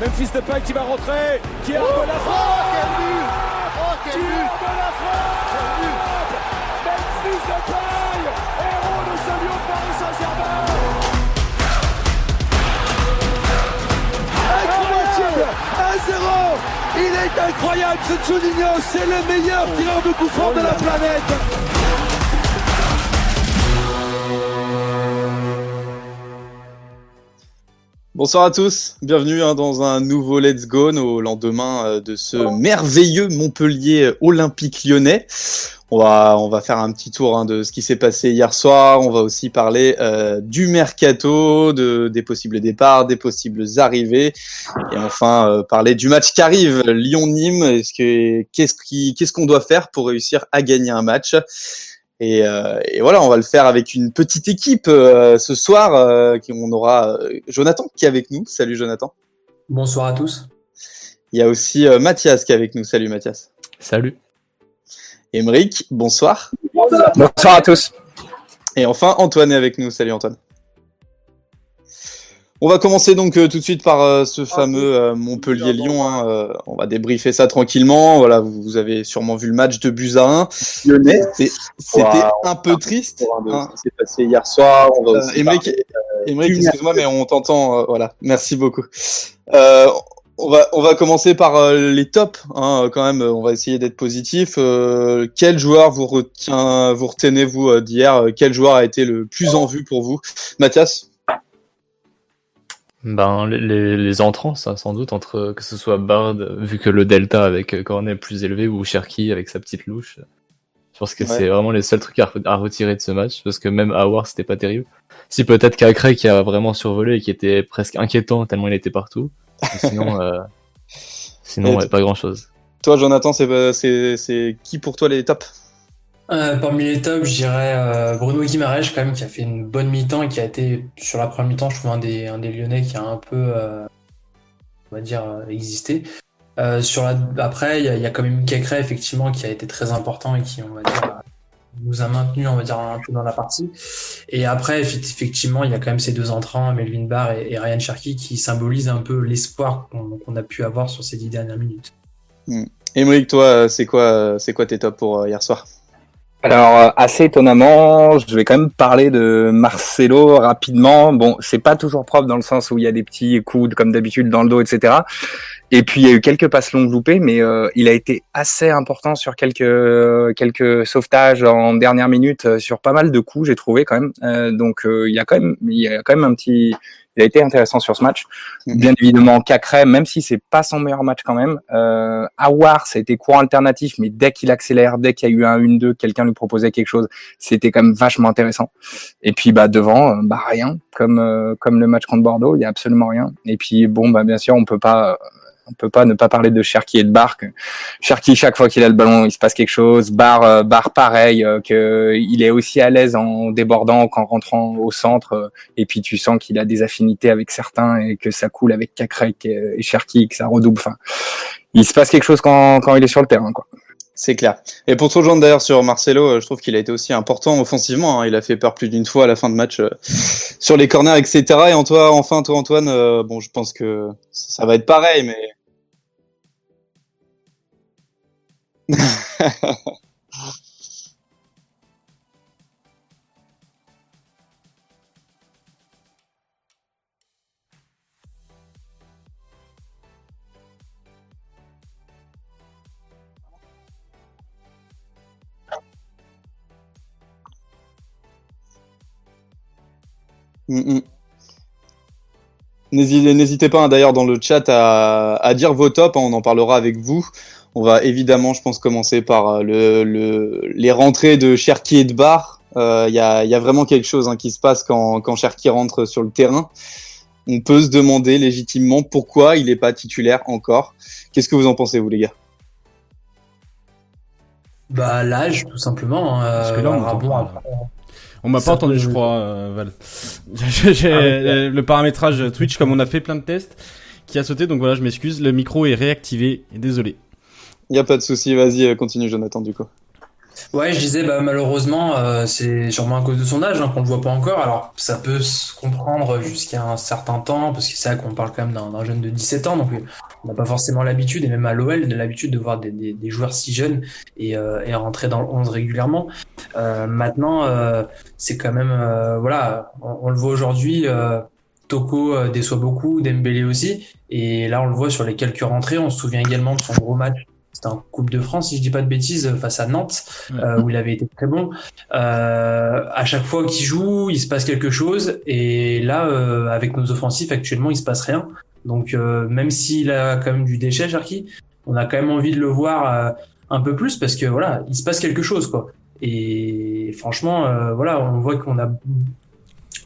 Memphis Depay qui va rentrer, qui a oh, la frappe oh, quel but. Oh quel qui but de la frappe Depay, héros de ce lion de Paris Saint-Germain. Incroyable. 1-0 Il est incroyable ce Juninho, c'est le meilleur tireur de coup franc de la planète Bonsoir à tous, bienvenue hein, dans un nouveau Let's Go au lendemain euh, de ce merveilleux Montpellier olympique lyonnais. On va, on va faire un petit tour hein, de ce qui s'est passé hier soir. On va aussi parler euh, du mercato, de, des possibles départs, des possibles arrivées, et enfin euh, parler du match qui arrive, Lyon-Nîmes. Qu'est-ce qu'on doit faire pour réussir à gagner un match? Et, euh, et, voilà, on va le faire avec une petite équipe euh, ce soir. Euh, qui, on aura Jonathan qui est avec nous. Salut Jonathan. Bonsoir à tous. Il y a aussi Mathias qui est avec nous. Salut Mathias. Salut. Émeric, bonsoir. Bonsoir à tous. Et enfin Antoine est avec nous. Salut Antoine. On va commencer donc euh, tout de suite par euh, ce fameux euh, Montpellier-Lyon. Hein, on va débriefer ça tranquillement. Voilà, vous, avez sûrement vu le match de buts à 1. Lyonnais, c'était un peu triste. Hein. C'est passé hier soir. On va Émeric, excuse-moi, mais on t'entend. voilà, merci beaucoup. on va on va commencer par les tops. Hein, quand même, on va essayer d'être positif. quel joueur vous retient, vous retenez vous d'hier? Quel joueur a été le plus en vue pour vous, Mathias? Ben, les, les entrants, ça, sans doute, entre que ce soit Bard, vu que le delta avec Cornet est plus élevé, ou Cherky avec sa petite louche. Je pense que c'est vraiment les seuls trucs à, retirer de ce match, parce que même Howard, c'était pas terrible. Si peut-être Cacré qui a vraiment survolé et qui était presque inquiétant tellement il était partout. sinon, euh, sinon pas grand chose. Toi, Jonathan, c'est qui pour toi les tops? Euh, parmi les tops, je dirais euh, Bruno Guimaraes quand même qui a fait une bonne mi-temps et qui a été sur la première mi-temps, je trouve un des, Lyonnais qui a un peu, euh, on va dire, existé. sur la, après, il y, a quand même Kekre effectivement qui a été très important et qui, on va dire, nous a maintenu, on va dire, un peu dans la partie. Et après, effectivement, il y a quand même ces deux entrants, Melvin Barr et, Ryan Cherky, qui symbolisent un peu l'espoir qu'on a pu avoir sur ces dix dernières minutes. Hmm. Émeric, toi, c'est quoi, c'est quoi tes tops pour hier soir? Alors euh, assez étonnamment, je vais quand même parler de Marcelo rapidement. Bon, c'est pas toujours propre dans le sens où il y a des petits coudes comme d'habitude dans le dos, etc. Et puis il y a eu quelques passes longues loupées, mais euh, il a été assez important sur quelques quelques sauvetages en dernière minute euh, sur pas mal de coups, j'ai trouvé quand même. donc il y a quand même il y a quand même un petit il a été intéressant sur ce match. Mhm. Bien évidemment, Cacré, même si c'est pas son meilleur match quand même. Euh, Awar, ça a été courant alternatif, mais dès qu'il accélère, dès qu'il y a eu un 1-2, quelqu'un lui proposait quelque chose, c'était quand même vachement intéressant. Et puis bah devant, euh, bah rien, comme euh, comme le match contre Bordeaux, il y a absolument rien. Et puis bon, bah bien sûr, on peut pas on peut pas ne pas parler de Cherki et de Barr. Cherki, chaque fois qu'il a le ballon, il se passe quelque chose. Barr, euh, Barr pareil, euh, que il est aussi à l'aise en débordant qu'en rentrant au centre. Euh, et puis tu sens qu'il a des affinités avec certains et que ça coule avec Kakrek et Cherki, que ça redouble. Enfin, il se passe quelque chose quand, quand il est sur le terrain, quoi. C'est clair. Et pour te rejoindre d'ailleurs sur Marcelo, je trouve qu'il a été aussi important offensivement. Hein. Il a fait peur plus d'une fois à la fin de match sur les corners, etc. Et en toi, enfin, toi, Antoine, bon, je pense que ça va être pareil, mais N'hésitez pas hein, d'ailleurs dans le chat à, à, dire vos tops, hein, on en parlera avec vous. On va évidemment, je pense, commencer par euh, le, le, les rentrées de Cherki et de Bar. Il euh, y, a, y, a, vraiment quelque chose hein, qui se passe quand, quand Cherki rentre sur le terrain. On peut se demander légitimement pourquoi il n'est pas titulaire encore. Qu'est-ce que vous en pensez, vous, les gars? Bah, l'âge, tout simplement. Hein, Parce que là, on euh, On m'a pas entendu, je crois, Val. J'ai ah, le paramétrage Twitch, comme on a fait plein de tests, qui a sauté, donc voilà, je m'excuse. Le micro est réactivé, désolé. Il n'y a pas de souci, vas-y, euh, continue Jonathan du coup. Ouais, je disais, bah, malheureusement, euh, c'est sûrement à cause de son âge hein, qu'on le voit pas encore. Alors, ça peut se comprendre jusqu'à un certain temps, parce que c'est vrai qu'on parle quand même d'un jeune de 17 ans, donc on n'a pas forcément l'habitude, et même à l'OL, de l'habitude de voir des, des, des, joueurs si jeunes et, euh, et rentrer dans le 11 régulièrement. Euh, maintenant, euh, c'est quand même, euh, voilà, on, on, le voit aujourd'hui. Toko déçoit beaucoup, Dembélé aussi, et là on le voit sur les quelques rentrées. On se souvient également de son gros match c'était en Coupe de France, si je dis pas de bêtises, face à Nantes, euh, où il avait été très bon. Euh, à chaque fois qu'il joue, il se passe quelque chose, et là, euh, avec nos offensifs, actuellement, il se passe rien. Donc, euh, même s'il a quand même du déchet, Jarky, on a quand même envie de le voir euh, un peu plus, parce que voilà, il se passe quelque chose, quoi. Et franchement, euh, voilà, on voit qu'on a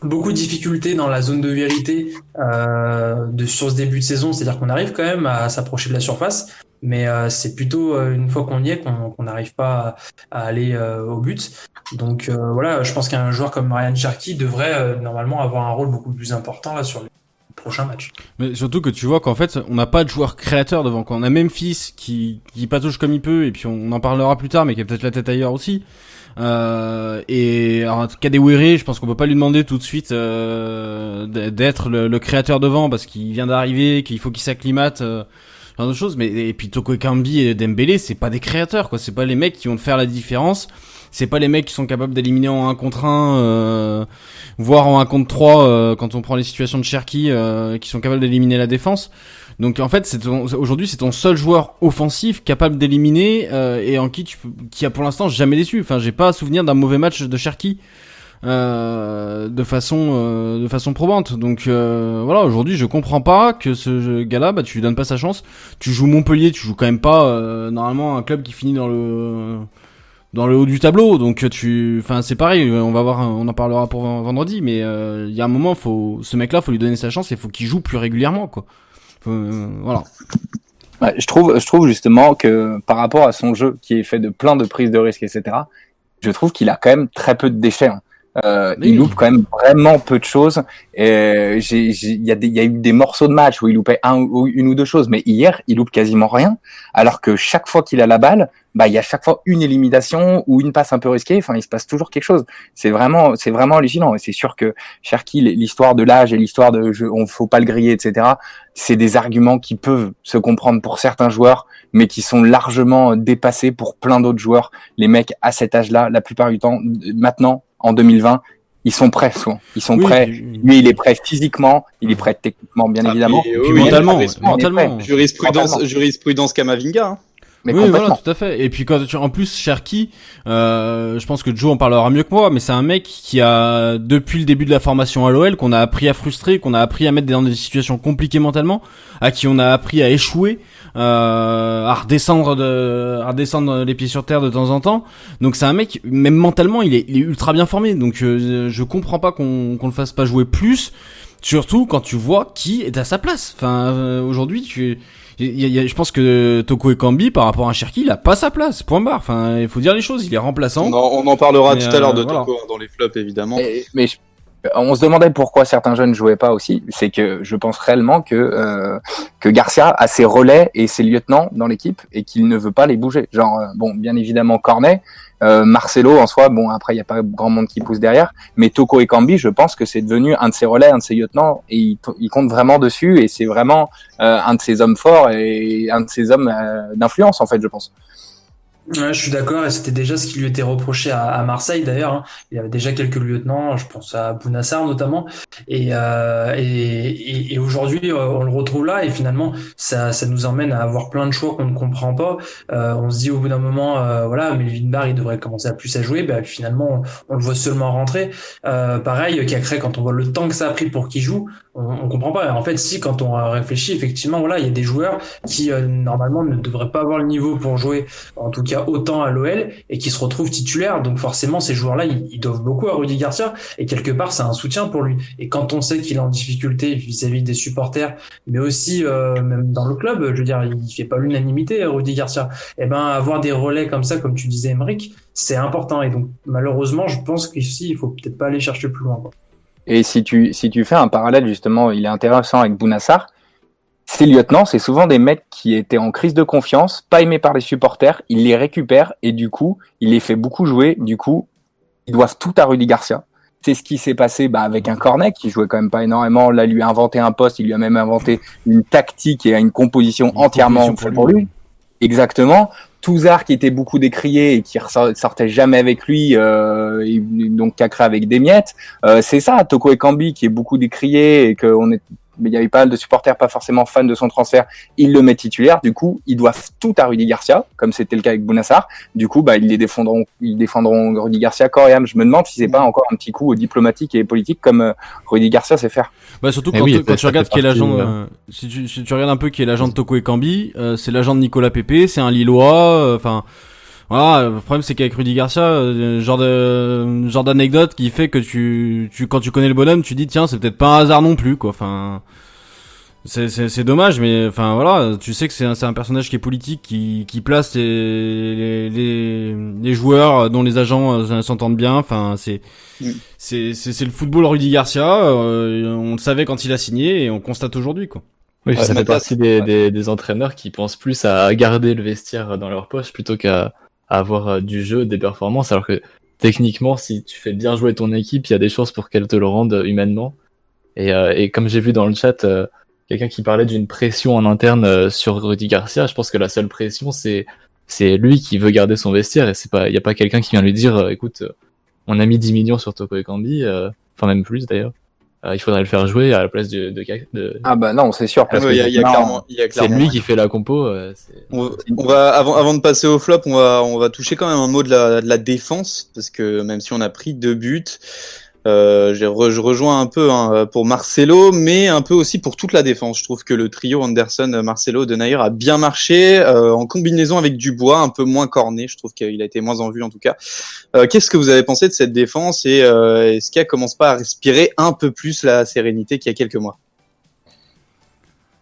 beaucoup de difficultés dans la zone de vérité euh, de, sur ce début de saison, c'est-à-dire qu'on arrive quand même à s'approcher de la surface, mais euh, c'est plutôt euh, une fois qu'on y est qu'on n'arrive pas à, à aller euh, au but. Donc voilà, je pense qu'un joueur comme Marianne Cherki devrait normalement avoir un rôle beaucoup plus important là sur les prochains matchs. Mais surtout que tu vois qu'en fait, on n'a pas de joueur créateur devant. Quand on a Memphis qui qui patouche comme il peut, et puis on en parlera plus tard, mais qui a peut-être la tête ailleurs aussi. Euh, et alors, cas, je pense qu'on peut pas lui demander tout de suite euh, d'être le, le, créateur devant parce qu'il vient d'arriver, qu'il faut qu'il s'acclimate. Euh, genre de choses. Mais et puis Toko Ekambi et Dembélé, c'est pas des créateurs, quoi. C'est pas les mecs qui vont faire la différence. C'est pas les mecs qui sont capables d'éliminer en 1 contre 1, euh, voire en 1 contre 3 euh, quand on prend les situations de Cherki, euh, qui sont capables d'éliminer la défense. Donc en fait, aujourd'hui c'est ton seul joueur offensif capable d'éliminer euh, et en qui tu qui a pour l'instant jamais déçu. Enfin, j'ai pas souvenir d'un mauvais match de Cherki. Euh, de façon euh, de façon probante. Donc euh, voilà, aujourd'hui je comprends pas que ce gars-là, bah tu lui donnes pas sa chance. Tu joues Montpellier, tu joues quand même pas normalement un club qui finit dans le dans le haut du tableau. Donc tu, enfin c'est pareil, on va voir, on en parlera pour vendredi, mais il y a un moment, faut ce mec-là, faut lui donner sa chance et faut qu'il joue plus régulièrement, quoi. voilà. Ouais, je trouve, je trouve justement que par rapport à son jeu qui est fait de plein de prises de risques, etc. Je trouve qu'il a quand même très peu de déchets. Hein. Euh, Il loupe quand même vraiment peu de choses. Il y, a y a eu des morceaux de match où il loupait un ou une ou deux choses, mais hier il loupe quasiment rien. Alors que chaque fois qu'il a la balle, bah il y a chaque fois une élimination ou une passe un peu risquée. Enfin, il se passe toujours quelque chose. C'est vraiment, c'est vraiment hallucinant. Et c'est sûr que Cherki, l'histoire de l'âge et l'histoire de je, on faut pas le griller, etc. C'est des arguments qui peuvent se comprendre pour certains joueurs, mais qui sont largement dépassés pour plein d'autres joueurs. Les mecs à cet âge-là, la plupart du temps, maintenant en 2020, ils sont prêts, souvent. Ils sont prêts. Lui, il est prêt physiquement, il est prêt techniquement, bien ah, évidemment. Et puis mentalement, mentalement. Jurisprudence, jurisprudence Kamavinga. Hein. Mais oui, voilà, tout à fait. Et puis quand tu, en plus, Cherki, euh, je pense que Joe en parlera mieux que moi, mais c'est un mec qui a, depuis le début de la formation à l'OL, qu'on a appris à frustrer, qu'on a appris à mettre dans des situations compliquées mentalement, à qui on a appris à échouer, euh, à redescendre de, à redescendre les pieds sur terre de temps en temps. Donc c'est un mec, même mentalement, il est, il est ultra bien formé. Donc euh, je comprends pas qu'on qu'on le fasse pas jouer plus, surtout quand tu vois qui est à sa place. Enfin, euh, aujourd'hui, tu je pense que Toko Ekambi, par rapport à Cherki, il a pas sa place. Point barre. Enfin, il faut dire les choses. Il est remplaçant. On en, parlera tout à l'heure de euh, Toko hein, dans les flops, évidemment. mais on se demandait pourquoi certains jeunes jouaient pas aussi. C'est que je pense réellement que euh, que Garcia a ses relais et ses lieutenants dans l'équipe et qu'il ne veut pas les bouger. Genre euh, bon, bien évidemment Cornet, euh, Marcelo en soi. Bon après il y a pas grand monde qui pousse derrière, mais Toko et Cambi, je pense que c'est devenu un de ses relais, un de ses lieutenants et il, il compte vraiment dessus et c'est vraiment un de ses hommes forts et un de ses hommes d'influence en fait, je pense. Ouais, je suis d'accord, et c'était déjà ce qui lui était reproché à, à Marseille d'ailleurs. Hein. Il y avait déjà quelques lieutenants, je pense à Bounassar notamment, et, euh, et, et, aujourd'hui euh, on le retrouve là, et finalement ça, ça nous emmène à avoir plein de choix qu'on ne comprend pas. Euh, on se dit au bout d'un moment, euh, voilà, mais Bar il devrait commencer à plus à jouer, ben, finalement on, le voit seulement rentrer. Euh, pareil, créé quand on voit le temps que ça a pris pour qu'il joue, on, on comprend pas. En fait, si quand on réfléchit, effectivement, voilà, il y a des joueurs qui euh, normalement ne devraient pas avoir le niveau pour jouer, en tout cas autant à l'OL et qui se retrouve titulaire. Donc forcément, ces joueurs-là, ils, doivent beaucoup à Rudy Garcia et quelque part, c'est un soutien pour lui. Et quand on sait qu'il est en difficulté vis-à-vis des supporters, mais aussi euh, même dans le club, je veux dire, il fait pas l'unanimité, Rudy Garcia. Et eh ben, avoir des relais comme ça, comme tu disais, Emeric, c'est important. Et donc, malheureusement, je pense qu'ici, il faut peut-être pas aller chercher plus loin. Et si tu, si tu fais un parallèle, justement, il est intéressant avec Bounassar, ces lieutenants, c'est souvent des mecs qui étaient en crise de confiance, pas aimés par les supporters, il les récupère et du coup, il les fait beaucoup jouer. Du coup, ils doivent tout à Rudy Garcia. C'est ce qui s'est passé bah, avec un Cornet qui jouait quand même pas énormément. Là, lui a inventé un poste, il lui a même inventé une tactique et une composition Une entièrement composition pour pour lui. lui. Exactement. Touzard qui était beaucoup décrié et qui sortait jamais avec lui, euh, et donc Cacré avec des miettes. Euh, c'est ça, Toko Ekambi qui est beaucoup décrié et qu'on est mais il y avait pas mal de supporters pas forcément fans de son transfert, il le met titulaire, du coup, ils doivent tout à Rudy Garcia, comme c'était le cas avec Bounassar. Du coup, bah, ils les défendront, ils défendront Rudy Garcia corps et âme. Je me demande si c'est pas encore un petit coup diplomatique et politique comme euh, Rudy Garcia sait faire. Bah surtout Eh quand, oui, quand ça tu regardes qui est l'agent, euh, si, tu, si tu regardes un peu qui est l'agent de Toko Ekambi, euh, c'est l'agent de Nicolas Pepe, c'est un Lillois, euh, enfin voilà. Le problème c'est qu'avec Rudy Garcia, euh, genre de genre d'anecdote qui fait que tu, tu quand tu connais le bonhomme, tu dis tiens c'est peut-être pas un hasard non plus quoi. Enfin c'est c'est c'est dommage mais enfin voilà tu sais que c'est un c'est un personnage qui est politique qui qui place les les les, les joueurs dont les agents euh, s'entendent bien. Enfin c'est Mm. c'est c'est c'est le football Rudy Garcia. euh, on le savait quand il a signé et on constate aujourd'hui quoi. Oui, Ouais, ça fait partie des, ouais. des, des entraîneurs qui pensent plus à garder le vestiaire dans leur poche plutôt qu'à avoir euh, du jeu, des performances, alors que techniquement, si tu fais bien jouer ton équipe, il y a des chances pour qu'elle te le rende euh, humainement. Et, euh, et comme j'ai vu dans le chat, quelqu'un qui parlait d'une pression en interne sur Rudy Garcia, je pense que la seule pression, c'est c'est lui qui veut garder son vestiaire et c'est pas, il y a pas quelqu'un qui vient lui dire, écoute, on a mis 10 millions sur Toko Ekambi, enfin même plus d'ailleurs. Euh, il faudrait le faire jouer à la place de, de, de, Ah bah non, c'est sûr. Ah ouais, Il y a, il y a Non. clairement, il y a c'est lui qui fait la compo. euh, c'est- On, on va avant, avant de passer au flop, on va on va toucher quand même un mot de la, de la défense parce que même si on a pris deux buts, euh, je rejoins un peu hein, pour Marcelo, mais un peu aussi pour toute la défense. Je trouve que le trio Anderson, Marcelo, De Nayer a bien marché euh, en combinaison avec Dubois, un peu moins corné. Je trouve qu'il a été moins en vue en tout cas. Euh, Qu'est-ce que vous avez pensé de cette défense et euh, est-ce qu'elle commence pas à respirer un peu plus la sérénité qu'il y a quelques mois?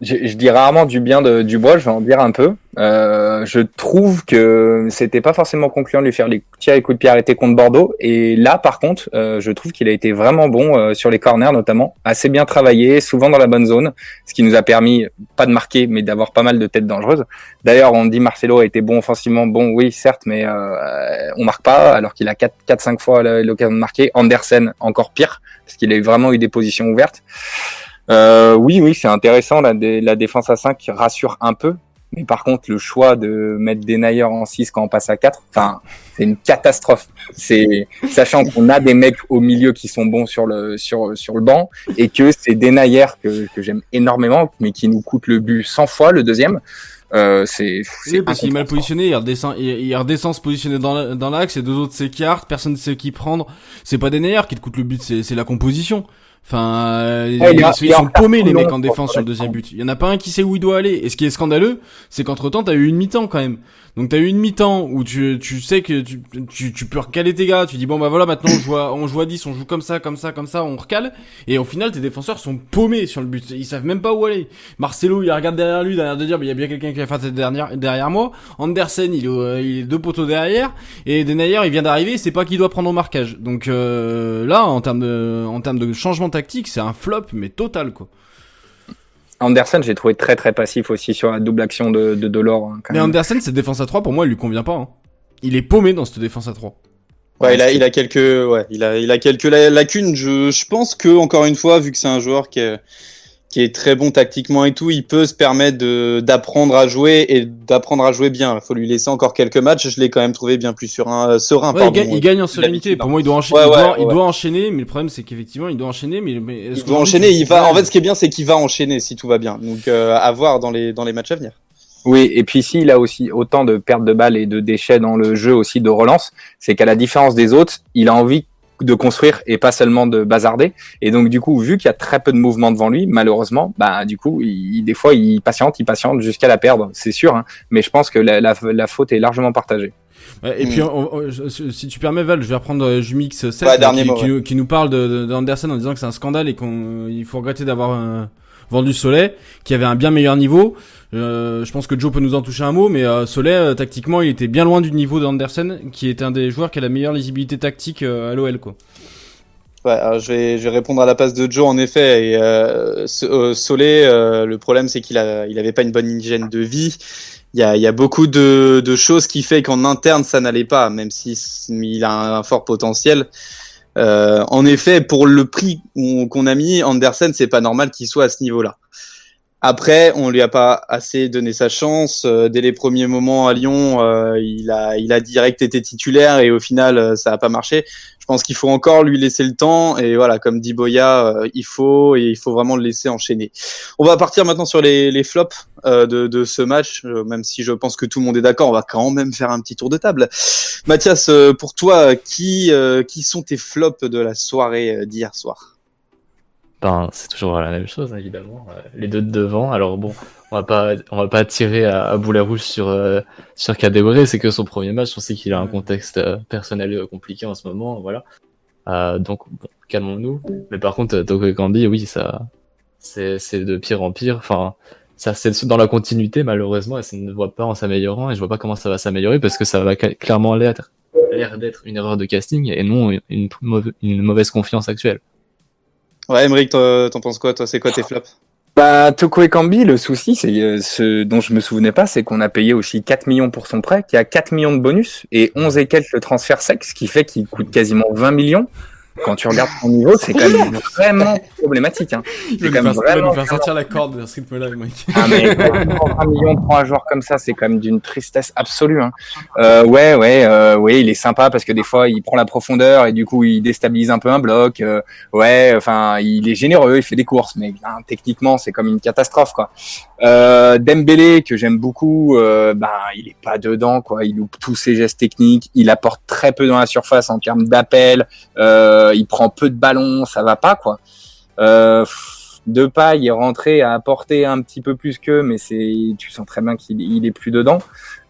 Je, dis rarement du bien de Dubois, je vais en dire un peu. Euh, je trouve que c'était pas forcément concluant de lui faire les tirs et coups de pied arrêtés contre Bordeaux. Et là, par contre, euh, je trouve qu'il a été vraiment bon euh, sur les corners notamment, assez bien travaillé, souvent dans la bonne zone, ce qui nous a permis pas de marquer, mais d'avoir pas mal de têtes dangereuses. D'ailleurs, on dit Marcelo a été bon offensivement, bon oui certes, mais euh, on marque pas alors qu'il a 4-5 fois l'occasion de marquer. Andersen encore pire parce qu'il a vraiment eu des positions ouvertes. Euh, oui, oui, c'est intéressant la, dé- la défense à 5 qui rassure un peu. Mais par contre, le choix de mettre Denayer en 6 quand on passe à 4, enfin, c'est une catastrophe. C'est sachant qu'on a des mecs au milieu qui sont bons sur le sur sur le banc et que c'est Denayer que que j'aime énormément, mais qui nous coûte le but 100 fois le deuxième. Euh, c'est c'est Oui, parce qu'il est mal positionné, il redescend, il, il redescend se positionner dans la- dans l'axe, et deux autres s'écartent, personne ne sait qui prendre. C'est pas des qui te coûtent le but, c'est la composition. Enfin, euh, Ouais, ils, sont paumés les mecs en défense sur le deuxième but. Il y en a pas un qui sait où il doit aller. Et ce qui est scandaleux, c'est qu'entre temps t'as eu une mi-temps quand même. Donc t'as eu une mi-temps où tu tu sais que tu, tu tu peux recaler tes gars. Tu dis bon bah voilà maintenant on joue à, on joue à 10, on joue comme ça comme ça comme ça, on recale. Et au final tes défenseurs sont paumés sur le but. Ils savent même pas où aller. Marcelo il regarde derrière lui, derrière de dire mais il y a bien quelqu'un qui va faire tête derrière derrière moi. Andersen il est, au- il est deux poteaux derrière et Denayer il vient d'arriver, c'est pas qui doit prendre au marquage. Donc euh, là en termes de en termes de changement tactique, c'est un flop mais total quoi. Andersen, j'ai trouvé très très passif aussi sur la double action de de Delors. hein, quand Mais même. Andersen cette défense à 3 pour moi elle lui convient pas. hein. Il est paumé dans cette défense à 3. Ouais, il a, il a quelques, ouais, il a, il a quelques la- lacunes. Je, je pense que encore une fois, vu que c'est un joueur qui est, qui est très bon tactiquement et tout, il peut se permettre de d'apprendre à jouer et d'apprendre à jouer bien. Il faut lui laisser encore quelques matchs. Je l'ai quand même trouvé bien plus serein, euh, serein. Ouais, il, pardon. gagne, il gagne en sérénité. Pour hein. moi, il doit enchaîner. Ouais, il, ouais, doit, il ouais. doit enchaîner, mais le problème, c'est qu'effectivement, il doit enchaîner. Mais, mais est-ce Il doit enchaîner. tu- Il va. En fait, ce qui est bien, c'est qu'il va enchaîner si tout va bien. Donc, euh, à voir dans les dans les matchs à venir. Oui, et puis s'il a aussi autant de pertes de balles et de déchets dans le jeu aussi de relance, c'est qu'à la différence des autres, il a envie de construire et pas seulement de bazarder. Et donc du coup, vu qu'il y a très peu de mouvement devant lui, malheureusement, bah du coup, il, des fois, il patiente, il patiente jusqu'à la perdre, c'est sûr. hein. mais je pense que la, la, la faute est largement partagée. Ouais, et Hmm. puis, on- on- je- si tu permets, Val, je vais reprendre euh, Jumix 7 Ouais, qui, mot, qui ouais. nous, qui nous parle de, de, d'Anderson en disant que c'est un scandale et qu'on il faut regretter d'avoir euh, vendu Soleil, qui avait un bien meilleur niveau. Euh, je pense que Joe peut nous en toucher un mot, mais euh, Soleil, euh, tactiquement, il était bien loin du niveau d'Anderson, qui est un des joueurs qui a la meilleure lisibilité tactique euh, à l'OL, quoi. Ouais, je, vais, je vais répondre à la passe de Joe en effet. Et, euh, euh, Solé, euh, le problème c'est qu'il a, il pas une bonne hygiène de vie. Il y a, y a beaucoup de, de choses qui fait qu'en interne ça n'allait pas, même si a un fort potentiel. Euh, en effet, pour le prix qu'on a mis, Andersen, c'est pas normal qu'il soit à ce niveau-là. Après, on lui a pas assez donné sa chance. Euh, dès les premiers moments à Lyon, euh, il a, direct été titulaire et au final, euh, ça a pas marché. Je pense qu'il faut encore lui laisser le temps et voilà, comme dit Boya, il faut et il faut vraiment le laisser enchaîner. On va partir maintenant sur les, flops de, ce match, même si je pense que tout le monde est d'accord. On va quand même faire un petit tour de table. Mathias, pour toi, qui, qui sont tes flops de la soirée d'hier soir? Ben, c'est toujours la même chose, évidemment. Euh, Les deux de devant. Alors bon, on va pas, on va pas tirer à, à boulet rouge sur euh, sur Kadewere. C'est que son premier match. On sait qu'il a un contexte euh, personnel euh, compliqué en ce moment. Voilà. Euh, donc bon, calmons-nous. Mais par contre, euh, Toko Ekambi, oui, ça, c'est c'est de pire en pire. Enfin, ça c'est dans la continuité malheureusement et ça ne voit pas en s'améliorant. Et je vois pas comment ça va s'améliorer parce que ça va clairement l'air l'air d'être une erreur de casting et non une, mauvaise- une mauvaise confiance actuelle. Ouais, Emmerich, t'en penses quoi Toi, c'est quoi tes flops? Bah, Toko Ekambi, le souci, c'est euh, ce dont je me souvenais pas, c'est qu'on a payé aussi 4 millions pour son prêt, qu'il y a 4 millions de bonus et 11 et quelques le transfert ce qui fait qu'il coûte quasiment 20 millions. Quand tu regardes son niveau, c'est quand même vraiment problématique. Hein. Il C'est va quand nous même faire, il va nous vraiment faire sortir la corde de ce rythme-là, mec. Ah, mais 20 millions pour un joueur comme ça, c'est quand même d'une tristesse absolue. Hein. Euh, ouais, ouais, euh, ouais, il est sympa parce que des fois, il prend la profondeur et du coup, il déstabilise un peu un bloc. Euh, ouais, enfin, il est généreux, il fait des courses, mais ben, techniquement, c'est comme une catastrophe, quoi. Euh, Dembélé, que j'aime beaucoup, euh, ben, il est pas dedans, quoi. Il loupe tous ses gestes techniques, il apporte très peu dans la surface en termes d'appel, euh, il prend peu de ballons, ça va pas, quoi. Euh, Depay est rentré à apporter un petit peu plus qu'eux, mais c'est, tu sens très bien qu'il il est plus dedans.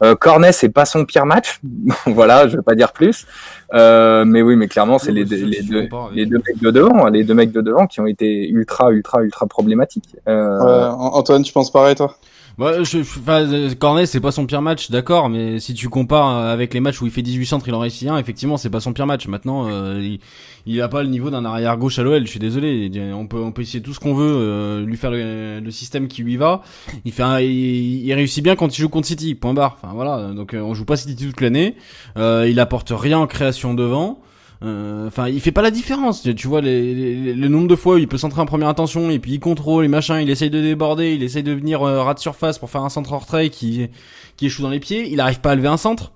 Euh, Cornet, c'est pas son pire match, voilà, je vais pas dire plus. Euh, mais oui, mais clairement, c'est les, deux- les deux, les deux mecs de devant, les deux mecs de devant qui ont été ultra, ultra, ultra problématiques. Euh, Ouais, Antoine, tu penses pareil, toi? Bah, je, je- euh, Cornet, c'est pas son pire match, d'accord, mais si tu compares euh, avec les matchs où il fait 18 centres, il en réussit un, effectivement, c'est pas son pire match. Maintenant, euh, il, il a pas le niveau d'un arrière gauche à l'OL, je suis désolé. On peut, on peut essayer tout ce qu'on veut, euh, lui faire le, le système qui lui va. Il fait un, il réussit bien quand il joue contre City, point barre. Enfin, voilà. Donc, euh, on joue pas City toute l'année. Euh, il apporte rien en création devant. Euh, Enfin, il fait pas la différence. Tu vois les, les- le nombre de fois où il peut centrer en première intention et puis il contrôle et machin, il essaye de déborder, il essaye de venir euh, ras de surface pour faire un centre en retrait qui qui échoue dans les pieds. Il arrive pas à lever un centre.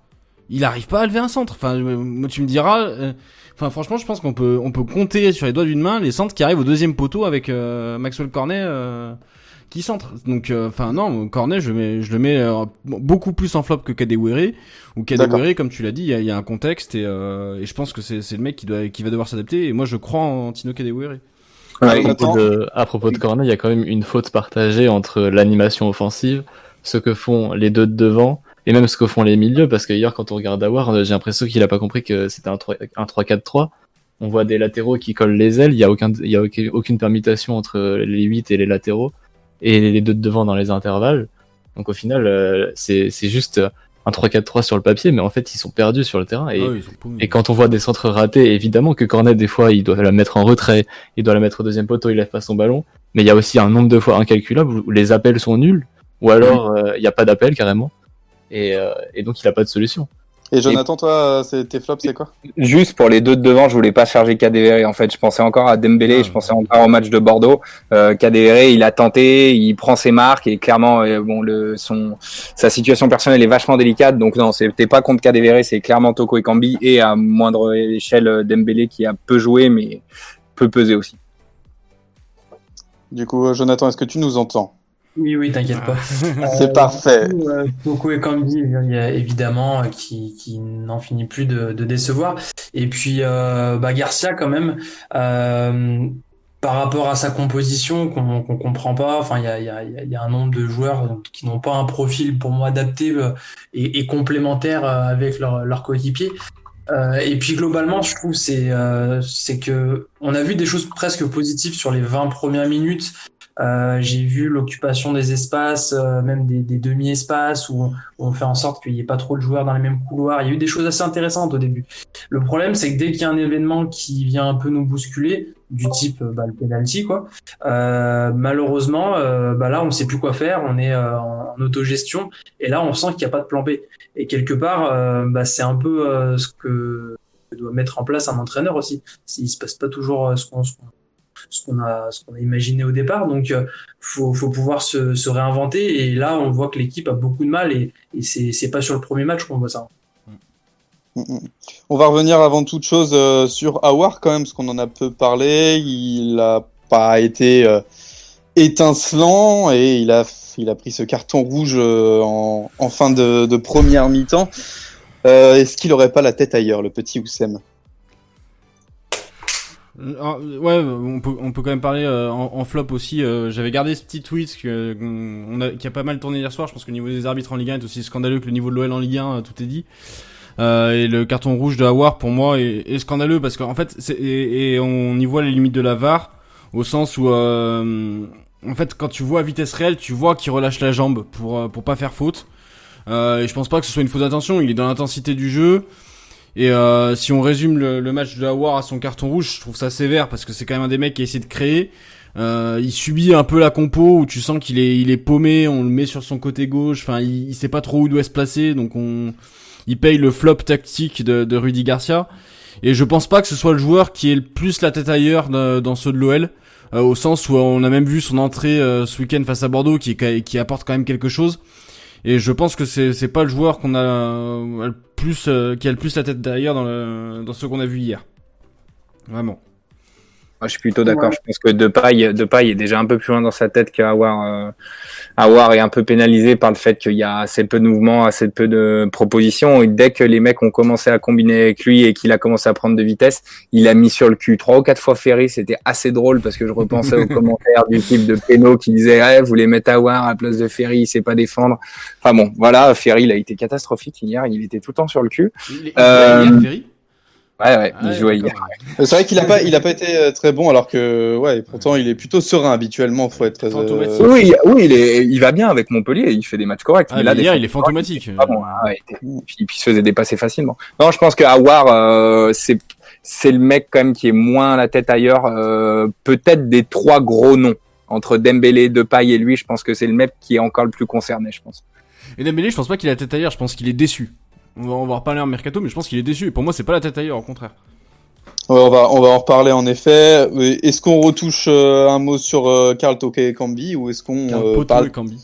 Il arrive pas à lever un centre. Enfin, euh, moi tu me diras. euh, Enfin, franchement, je pense qu'on peut on peut compter sur les doigts d'une main les centres qui arrivent au deuxième poteau avec Maxwell Cornet. Qui centre. Donc, euh, enfin non, Cornet, je, mets, je le mets euh, beaucoup plus en flop que Kadewere. Ou Kadewere, comme tu l'as dit, il y a, il y a un contexte et, euh, et je pense que c'est le mec qui, doit, qui va devoir s'adapter. Et moi, je crois en Tino Kadewere. À Ouais, propos, Nathan de, à propos de Cornet, il y a quand même une faute partagée entre l'animation offensive, ce que font les deux de devant, et même ce que font les milieux, parce que hier, quand on regarde Awar, j'ai l'impression qu'il a pas compris que c'était un 3 un 3-4-3. On voit des latéraux qui collent les ailes, il y a aucun, il y a aucune aucune permutation entre les 8 et les latéraux, et les deux de devant dans les intervalles. Donc au final, euh, c'est c'est juste un 3-4-3 sur le papier, mais en fait, ils sont perdus sur le terrain, et Ah oui, et quand on voit des centres ratés, évidemment que Cornet, des fois, il doit la mettre en retrait, il doit la mettre au deuxième poteau, il lève pas son ballon. Mais il y a aussi un nombre de fois incalculable où les appels sont nuls, ou alors euh, il n'y a pas d'appel carrément. Et, euh, et donc il a pas de solution. Et Jonathan, toi, c'est- tes flops, c'est quoi? Juste pour les deux de devant, je voulais pas charger Kadewere. En fait, je pensais encore à Dembélé, Ah, je pensais encore au match de Bordeaux. Euh, Kadewere, il a tenté, il prend ses marques et clairement, euh, bon, le son, sa situation personnelle est vachement délicate. Donc non, c'était pas contre Kadewere, c'est clairement Toko Ekambi et à moindre échelle Dembélé qui a peu joué mais peut peser aussi. Du coup, Jonathan, est-ce que tu nous entends? Oui, oui, t'inquiète pas. C'est parfait. Euh, Toko et Kambi, il y a évidemment, euh, qui, qui n'en finit plus de, de décevoir. Et puis, euh, bah, Garcia, quand même, euh, par rapport à sa composition qu'on qu'on comprend pas, enfin, il y a, il y, a, il y a un nombre de joueurs qui n'ont pas un profil pour moi adapté euh, et, et complémentaire euh, avec leur, leur coéquipier. Euh, et puis globalement, je trouve c'est euh, c'est que on a vu des choses presque positives sur les 20 premières minutes Euh, j'ai vu l'occupation des espaces, euh, même des, des demi-espaces, où, où on fait en sorte qu'il n'y ait pas trop de joueurs dans les mêmes couloirs. Il y a eu des choses assez intéressantes au début. Le problème, c'est que dès qu'il y a un événement qui vient un peu nous bousculer, du type euh, bah, le penalty, quoi, euh, malheureusement, euh, bah, là, on ne sait plus quoi faire. On est en, en autogestion, et là, on sent qu'il n'y a pas de plan B. Et quelque part, bah, c'est un peu ce que doit mettre en place un entraîneur aussi. S'il se passe pas toujours ce qu'on qu'on ce qu'on a imaginé au départ, donc euh, faut faut pouvoir se, réinventer. Et là, on voit que l'équipe a beaucoup de mal et, et c'est pas sur le premier match qu'on voit ça. Mm, mm. On va revenir avant toute chose euh, sur Awar quand même, parce qu'on en a peu parlé. Il a pas été euh, étincelant et il a il a pris ce carton rouge en, fin de, première mi-temps. Est-ce qu'il aurait pas la tête ailleurs, le petit Oussem? Ouais, on peut, on peut quand même parler euh, en, en flop aussi. euh, J'avais gardé ce petit tweet que, qu'on- on a, qui a pas mal tourné hier soir. Je pense qu'au niveau des arbitres en Ligue 1 est aussi scandaleux que le niveau de l'OL en Ligue 1, euh, tout est dit. Euh, et le carton rouge de Hawar pour moi est, est scandaleux parce qu'en fait, et, et on y voit les limites de la VAR au sens où, euh, en fait, quand tu vois à vitesse réelle, tu vois qu'il relâche la jambe pour euh, pour pas faire faute. Euh, et je pense pas que ce soit une fausse attention. Il est dans l'intensité du jeu. Et euh, si on résume le, match de Hawar à son carton rouge, je trouve ça sévère parce que c'est quand même un des mecs qui a essayé de créer. Euh, il subit un peu la compo où tu sens qu'il est, il est paumé, on le met sur son côté gauche, enfin il, il sait pas trop où doit se placer, donc on, il paye le flop tactique de, Rudy Garcia. Et je pense pas que ce soit le joueur qui ait le plus la tête ailleurs dans ceux de l'OL, euh, au sens où on a même vu son entrée euh, ce week-end face à Bordeaux qui, est- qui apporte quand même quelque chose. Et je pense que c'est c'est pas le joueur qu'on a euh, plus euh, qui a le plus la tête derrière dans dans ce qu'on a vu hier. Vraiment. Moi, je suis plutôt d'accord. Ouais. Je pense que Depay, Depay est déjà un peu plus loin dans sa tête qu'Awar. Euh, Awar est un peu pénalisé par le fait qu'il y a assez peu de mouvements, assez peu de propositions. Et dès que les mecs ont commencé à combiner avec lui et qu'il a commencé à prendre de vitesse, il a mis sur le cul trois ou quatre fois Ferry. C'était assez drôle parce que je repensais aux commentaires du type de Peno qui disait eh, vous voulez mettre Awar à la place de Ferry, il sait pas défendre. Enfin bon, voilà, Ferry, il a été catastrophique hier. Il était tout le temps sur le cul. Il, il Euh, Ferry? Ouais, ouais, il jouait hier. Euh, C'est vrai qu'il a pas, il a pas été euh, très bon, alors que ouais, pourtant il est plutôt serein habituellement. Faut être. euh, Fantomatique. Oui, oui, il est, il va bien avec Montpellier, il fait des matchs corrects. Ah, mais là, hier, il est fantomatique. Ah bon, ah ouais, et puis, puis il se faisait dépasser facilement. Non, je pense que Awar, euh, c'est c'est le mec quand même qui est moins la tête ailleurs, euh, peut-être des trois gros noms entre Dembélé, Depay et lui. Je pense que c'est le mec qui est encore le plus concerné, je pense. Et Dembélé, je pense pas qu'il a la tête ailleurs, je pense qu'il est déçu. On va, on va en reparler en mercato, mais je pense qu'il est déçu. Et pour moi, c'est pas la tête ailleurs, au contraire. Ouais, on va, on va en reparler en effet. Est-ce qu'on retouche euh, un mot sur euh, Karl Toko et Cambi ou est-ce qu'on Karl euh, Poto parle et Cambi.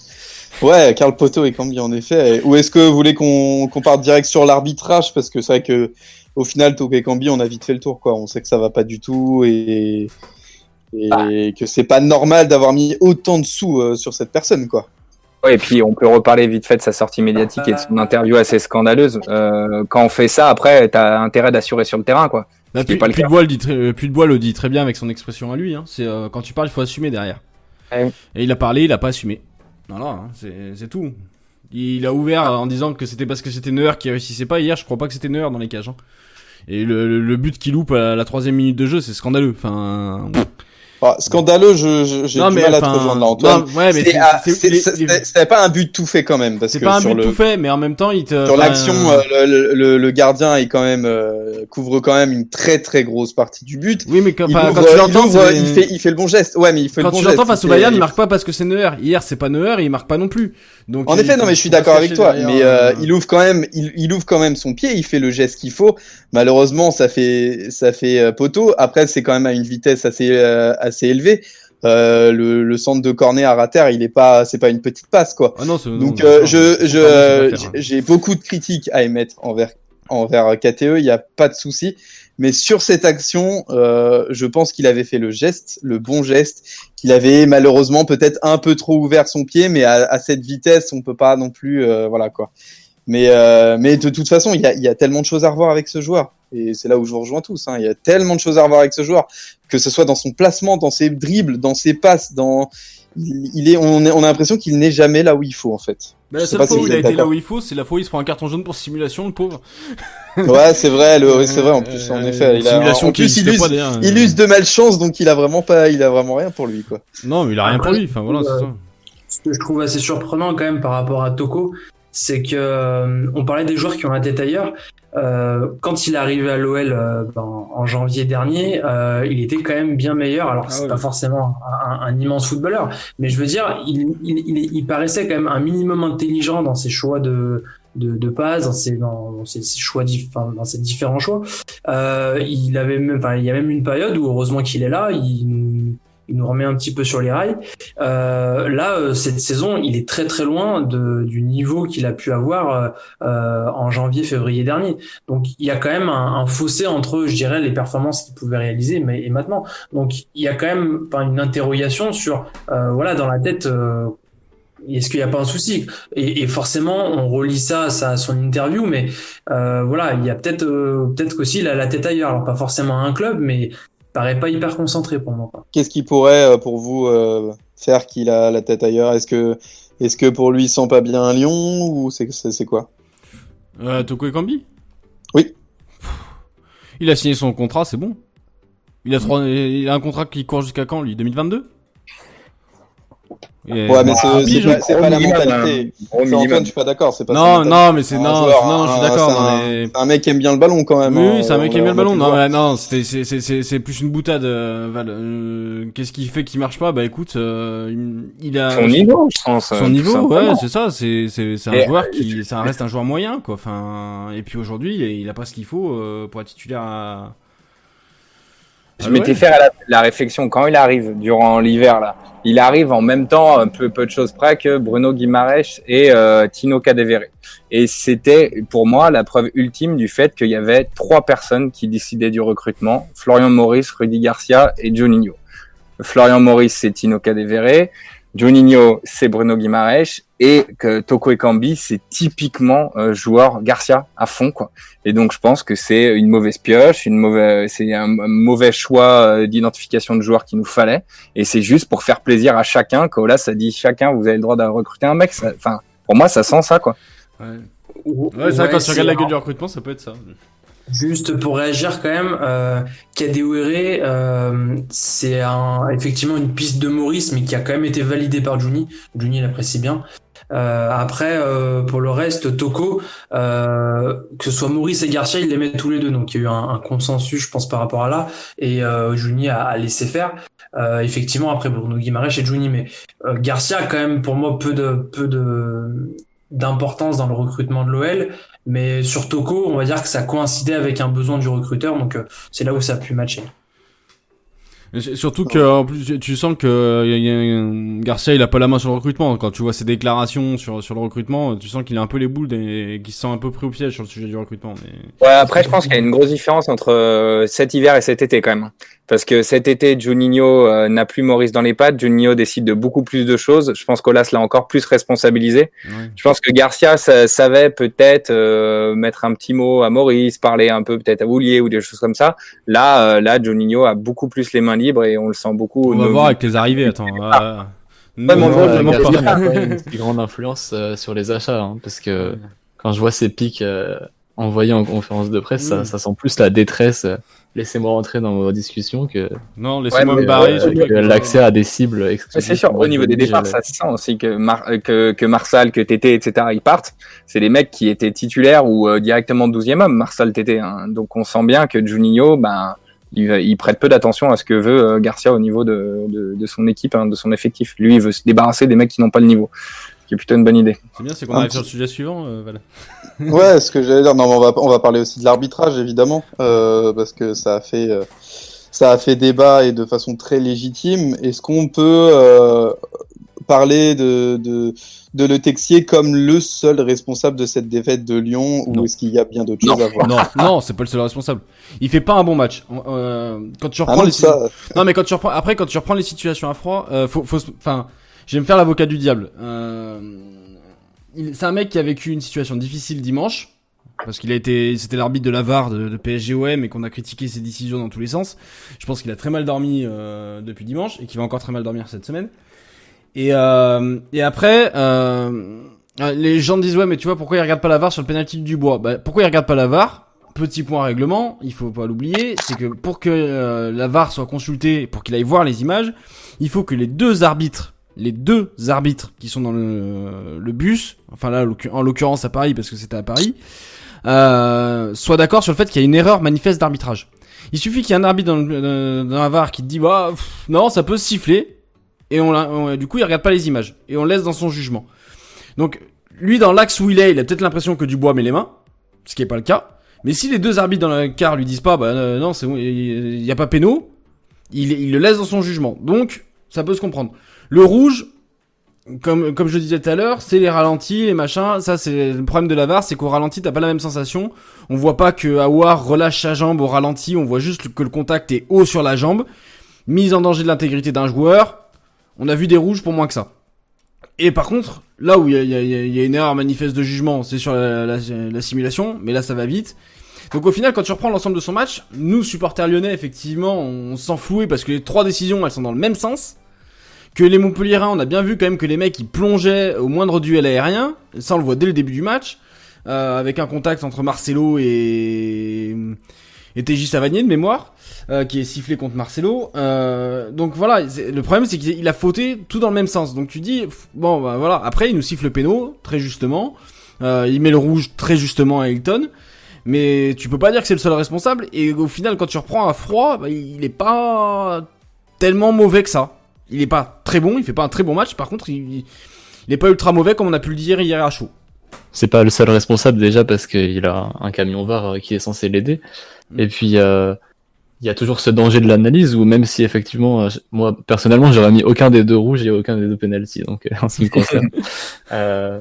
Ouais, Karl Poto et Cambi en effet. Ou est-ce que vous voulez qu'on qu'on parte direct sur l'arbitrage? Parce que c'est vrai que au final Toko et Cambi on a vite fait le tour quoi. On sait que ça va pas du tout et et Ah. que c'est pas normal d'avoir mis autant de sous euh, sur cette personne quoi. Ouais, et puis on peut reparler vite fait de sa sortie médiatique et de son interview assez scandaleuse. Euh, quand on fait ça, après, t'as intérêt d'assurer sur le terrain, quoi. Bah, Puy, pas le Bois le dit très, euh, le dit très bien avec son expression à lui. Hein. C'est euh, quand tu parles, il faut assumer derrière. Ouais. Et il a parlé, il a pas assumé. Voilà, hein, c'est tout. Il a ouvert en disant que c'était parce que c'était Neuer qui réussissait pas. Hier, je crois pas que c'était Neuer dans les cages. hein. Et le, le- le but qu'il loupe à la troisième minute de jeu, c'est scandaleux. Enfin, Ah, scandaleux, je- je- j'ai non du mais mal à te rejoindre là, Antoine. non, ouais, mais C'est- c'est- c'est- c'est- les- c'est- les- C'était pas un but tout fait quand même parce c'est que pas un sur but le tout fait, mais en même temps, il te. sur l'action, euh, le, le, le gardien est quand même euh, couvre quand même une très très grosse partie du but. Oui, mais quand, Il, ouvre, quand tu il, l'entends, ouvre, il fait il fait le bon geste. Ouais, mais il fait quand le bon tu geste. l'entends face au Bayern, il marque pas parce que c'est Neuer. Hier, c'est pas Neuer, il marque pas non plus. Donc. En effet, non, mais je suis d'accord avec toi. Mais euh, euh, il ouvre quand même, il, ouvre quand même son pied, il fait le geste qu'il faut. Malheureusement, ça fait ça fait euh, poteau. Après, c'est quand même à une vitesse assez assez élevée. Euh, le, le centre de corner à rater, il est pas, c'est pas une petite passe quoi. Ah non, Donc non, euh, non, je hein. j'ai- beaucoup de critiques à émettre envers envers KTE. Il y a pas de souci. Mais sur cette action, euh, je pense qu'il avait fait le geste, le bon geste, qu'il avait malheureusement peut-être un peu trop ouvert son pied, mais à, à cette vitesse, on peut pas non plus, voilà quoi. Mais mais de toute façon, il y a, il y a tellement de choses à revoir avec ce joueur. Et c'est là où je vous rejoins tous. Hein. Il y a tellement de choses à revoir avec ce joueur, que ce soit dans son placement, dans ses dribbles, dans ses passes, dans il est, on, on a l'impression qu'il n'est jamais là où il faut en fait. Bah, la seule fois où il a été là où il faut, c'est la fois où il se prend un carton jaune pour simulation, le pauvre. ouais, c'est vrai, le, c'est vrai en plus, en effet. Il a, simulation en plus, il use, il use de malchance, donc il a vraiment pas, il a vraiment rien pour lui, quoi. Non, mais il a rien pour lui. Enfin voilà, c'est ça. Ce que je trouve assez surprenant quand même par rapport à Toko, c'est que euh, on parlait des joueurs qui ont la tête ailleurs. Euh, quand il est arrivé à l'OL euh, ben, en janvier dernier, euh, il était quand même bien meilleur. Alors ah c'est pas forcément un, un, immense footballeur, mais je veux dire, il, il, il, il, paraissait quand même un minimum intelligent dans ses choix de de, de passe, dans ses, dans, ses choix, enfin, dans ses différents choix. Euh, il avait même, enfin, il y a même une période où heureusement qu'il est là, il il nous remet un petit peu sur les rails. Euh, là, euh, cette saison, il est très très loin de, du niveau qu'il a pu avoir euh, en janvier, février dernier. Donc, il y a quand même un, un fossé entre, je dirais, les performances qu'il pouvait réaliser, mais et maintenant. Donc, il y a quand même une interrogation sur, voilà, dans la tête. est-ce qu'il n'y a pas un souci? Et, et, forcément, on relit ça, ça à son interview, mais voilà, il y a peut-être peut-être qu'aussi il a la tête ailleurs. Alors pas forcément à un club, mais paraît pas hyper concentré pour moi. Qu'est-ce qui pourrait, euh, pour vous, euh, faire qu'il a la tête ailleurs? Est-ce que, est que pour lui, il sent pas bien un lion ou c'est c'est quoi? Euh, Toko Ekambi? Oui. Il a signé son contrat, c'est bon. Il a, trois, il a un contrat qui court jusqu'à quand, lui? 2022 ouais, mais c'est pas, la mentalité. Antoine, je suis pas d'accord. C'est pas non, non, mais c'est non, non, je suis d'accord. C'est un, mec qui aime bien le ballon quand même. Oui, hein, c'est un mec qui aime bien le ballon. Non, mais non, c'était, c'est, c'est, c'est plus une boutade. Euh, Val. Euh, qu'est-ce qui fait qu'il marche pas? Bah écoute, euh, il a son niveau, je pense. Son niveau, ouais, c'est ça. C'est, c'est, c'est un joueur qui, ça reste un joueur moyen, quoi. Enfin, et puis aujourd'hui, il a pas ce qu'il faut pour être titulaire à. Je m'étais fait la, la réflexion quand il arrive durant l'hiver là il arrive en même temps, un peu, peu de choses près, que Bruno Guimaraes et euh, Tino Cadevere. Et c'était pour moi la preuve ultime du fait qu'il y avait trois personnes qui décidaient du recrutement Florian Maurice, Rudy Garcia et Juninho. Florian Maurice, c'est Tino Cadevere. Juninho, c'est Bruno Guimaraes et que Toko Ekambi, c'est typiquement euh, joueur Garcia à fond quoi. Et donc je pense que c'est une mauvaise pioche, une mauvaise, c'est un, mauvais choix euh, d'identification de joueur qu'il nous fallait. Et c'est juste pour faire plaisir à chacun. Que là, ça dit chacun, vous avez le droit de recruter un mec. Enfin, pour moi, ça sent ça quoi. Ouais, ouais ça, quand tu regardes la gueule du recrutement, ça peut être ça. Juste pour réagir quand même, euh, euh, c'est effectivement une piste de Maurice, mais qui a quand même été validée par Juni. Juni l'apprécie bien. Euh, après, euh, pour le reste, Toko, euh, que ce soit Maurice et Garcia, ils l'aimaient tous les deux, donc il y a eu un, consensus, je pense, par rapport à là. Et euh, Juni a, laissé faire. Effectivement, après Bruno Guimaraes et Juni, mais Garcia a quand même pour moi peu de peu de d'importance dans le recrutement de l'OL. Mais sur Toko, on va dire que ça coïncidait avec un besoin du recruteur, donc euh, c'est là où ça a pu matcher. Surtout que en plus tu sens que y a, Garcia il a pas la main sur le recrutement quand tu vois ses déclarations sur sur le recrutement tu sens qu'il a un peu les boules et qu'il se sent un peu pris au piège sur le sujet du recrutement mais... ouais après je pense qu'il y a une grosse différence entre euh, cet hiver et cet été quand même parce que cet été, Juninho euh, n'a plus Maurice dans les pattes. Juninho décide de beaucoup plus de choses. Je pense qu'Olas l'a encore plus responsabilisé. Je pense que Garcia savait peut-être euh, mettre un petit mot à Maurice, parler un peu peut-être à Woulier ou des choses comme ça. Là, euh, là, Juninho a beaucoup plus les mains libres et on le sent beaucoup. On va voir avec les arrivées. Attends. Ah. Ouais, mon euh, une grande influence sur les achats, hein, parce que quand je vois ces pics envoyés en conférence de presse, ça, ça, sent plus la détresse laissez-moi rentrer dans vos discussions que non laissez-moi me barrer l'accès à des cibles c'est sûr au niveau des départs ça se sent aussi que Mar que, que Marsal que Tété etc ils partent c'est des mecs qui étaient titulaires ou euh, directement 12e homme Marsal Tété hein. donc on sent bien que Juninho ben il, il prête peu d'attention à ce que veut euh, Garcia au niveau de, de, de son équipe hein, de son effectif lui il veut se débarrasser des mecs qui n'ont pas le niveau qui est plutôt une bonne idée c'est bien c'est qu'on arrive sur le sujet suivant euh, voilà ouais, ce que j'allais dire. Non, on va on va parler aussi de l'arbitrage évidemment euh, parce que ça a fait euh, ça a fait débat et de façon très légitime. Est-ce qu'on peut euh, parler de, de de Le Texier comme le seul responsable de cette défaite de Lyon ou est-ce qu'il y a bien d'autres choses à voir Non, non, c'est pas le seul responsable. Il fait pas un bon match. Euh, quand tu reprends ah non, les ça... non mais quand tu reprends après quand tu reprends les situations à froid, euh, faut, enfin, je vais me faire l'avocat du diable. Euh c'est un mec qui a vécu une situation difficile dimanche. parce qu'il a été, c'était l'arbitre de la VAR de, de PSGOM et qu'on a critiqué ses décisions dans tous les sens. Je pense qu'il a très mal dormi euh, depuis dimanche et qu'il va encore très mal dormir cette semaine. Et, euh, et après, euh, les gens disent ouais mais tu vois pourquoi il regarde pas la VAR sur le penalty du Dubois? Bah, Pourquoi il regarde pas la VAR? Petit point règlement, il faut pas l'oublier, c'est que pour que euh, la VAR soit consultée, pour qu'il aille voir les images, il faut que les deux arbitres, les deux arbitres qui sont dans le, bus, enfin là en l'occurrence à Paris parce que c'était à Paris, euh, soient d'accord sur le fait qu'il y a une erreur manifeste d'arbitrage. Il suffit qu'il y ait un arbitre dans, le, la VAR qui te dit bah non ça peut siffler et on, on, du coup il regarde pas les images et on laisse dans son jugement. Donc lui dans l'axe où il est, il a peut-être l'impression que Dubois met les mains, ce qui est pas le cas. Mais si les deux arbitres dans le car lui disent pas, bah euh, non, c'est il y a pas péno, il, il le laisse dans son jugement. Donc, ça peut se comprendre. Le rouge, comme, comme je disais tout à l'heure, c'est les ralentis, les machins. Ça, c'est le problème de la VAR, c'est qu'au ralenti, t'as pas la même sensation. On voit pas que Awar relâche sa jambe au ralenti, on voit juste que le contact est haut sur la jambe. Mise en danger de l'intégrité d'un joueur. On a vu des rouges pour moins que ça. Et par contre, là où il y y, y a, une erreur manifeste de jugement, c'est sur la, la, la, simulation, mais là ça va vite. Donc au final, quand tu reprends l'ensemble de son match, nous supporters lyonnais, effectivement, on s'en flouait parce que les trois décisions, elles sont dans le même sens. Que les Montpelliérains, on a bien vu quand même que les mecs ils plongeaient au moindre duel aérien. Ça on le voit dès le début du match, euh, avec un contact entre Marcelo et et TJ Savanier de mémoire. Euh, qui est sifflé contre Marcelo. Euh, donc voilà, le problème c'est qu'il a fauté tout dans le même sens. Donc tu dis bon bah voilà, après il nous siffle le péno très justement. Euh, il met le rouge très justement à Hilton. Mais tu peux pas dire que c'est le seul responsable et au final quand tu reprends à froid, bah, il est pas tellement mauvais que ça. Il est pas très bon, il fait pas un très bon match. Par contre, il, il est pas ultra mauvais comme on a pu le dire hier à chaud. C'est pas le seul responsable déjà parce qu'il a un camion VAR qui est censé l'aider. Et puis euh, il y a toujours ce danger de l'analyse où même si effectivement, moi personnellement, j'aurais mis aucun des deux rouges et aucun des deux penalties, donc en ce qui me concerne. euh,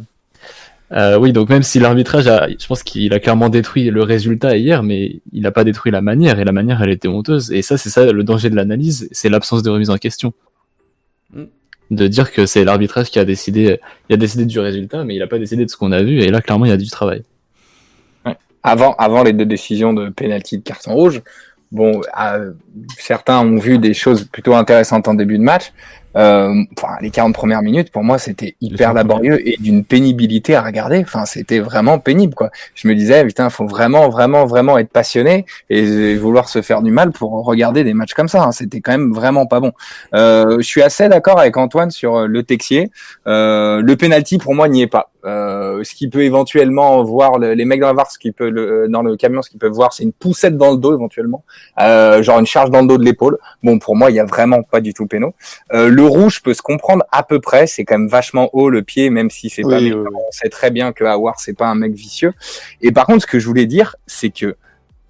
euh, oui, donc même si l'arbitrage, a, je pense qu'il a clairement détruit le résultat hier, mais il n'a pas détruit la manière, et la manière, elle était honteuse. Et ça, c'est ça le danger de l'analyse, c'est l'absence de remise en question. Mm. De dire que c'est l'arbitrage qui a décidé, il a décidé du résultat, mais il n'a pas décidé de ce qu'on a vu, et là, clairement, il y a du travail. Ouais. Avant, avant les deux décisions de pénalty de carton rouge, bon, euh, certains ont vu des choses plutôt intéressantes en début de match. Euh, enfin, les 40 premières minutes, pour moi, c'était hyper laborieux et d'une pénibilité à regarder. Enfin, c'était vraiment pénible, quoi. Je me disais, putain, faut vraiment, vraiment, vraiment être passionné et vouloir se faire du mal pour regarder des matchs comme ça. Hein. C'était quand même vraiment pas bon. Euh, je suis assez d'accord avec Antoine sur le Texier. Euh, le penalty, pour moi, n'y est pas. Euh, ce qui peut éventuellement voir le, les mecs dans la VAR, ce qui peut le, dans le camion, ce qu'ils peuvent voir, c'est une poussette dans le dos éventuellement, euh, genre une charge dans le dos de l'épaule. Bon, pour moi, il y a vraiment pas du tout péno. Euh, le rouge peut se comprendre à peu près, c'est quand même vachement haut le pied, même si c'est Oui, pas. oui. On sait très bien que Howard c'est pas un mec vicieux. Et par contre, ce que je voulais dire, c'est que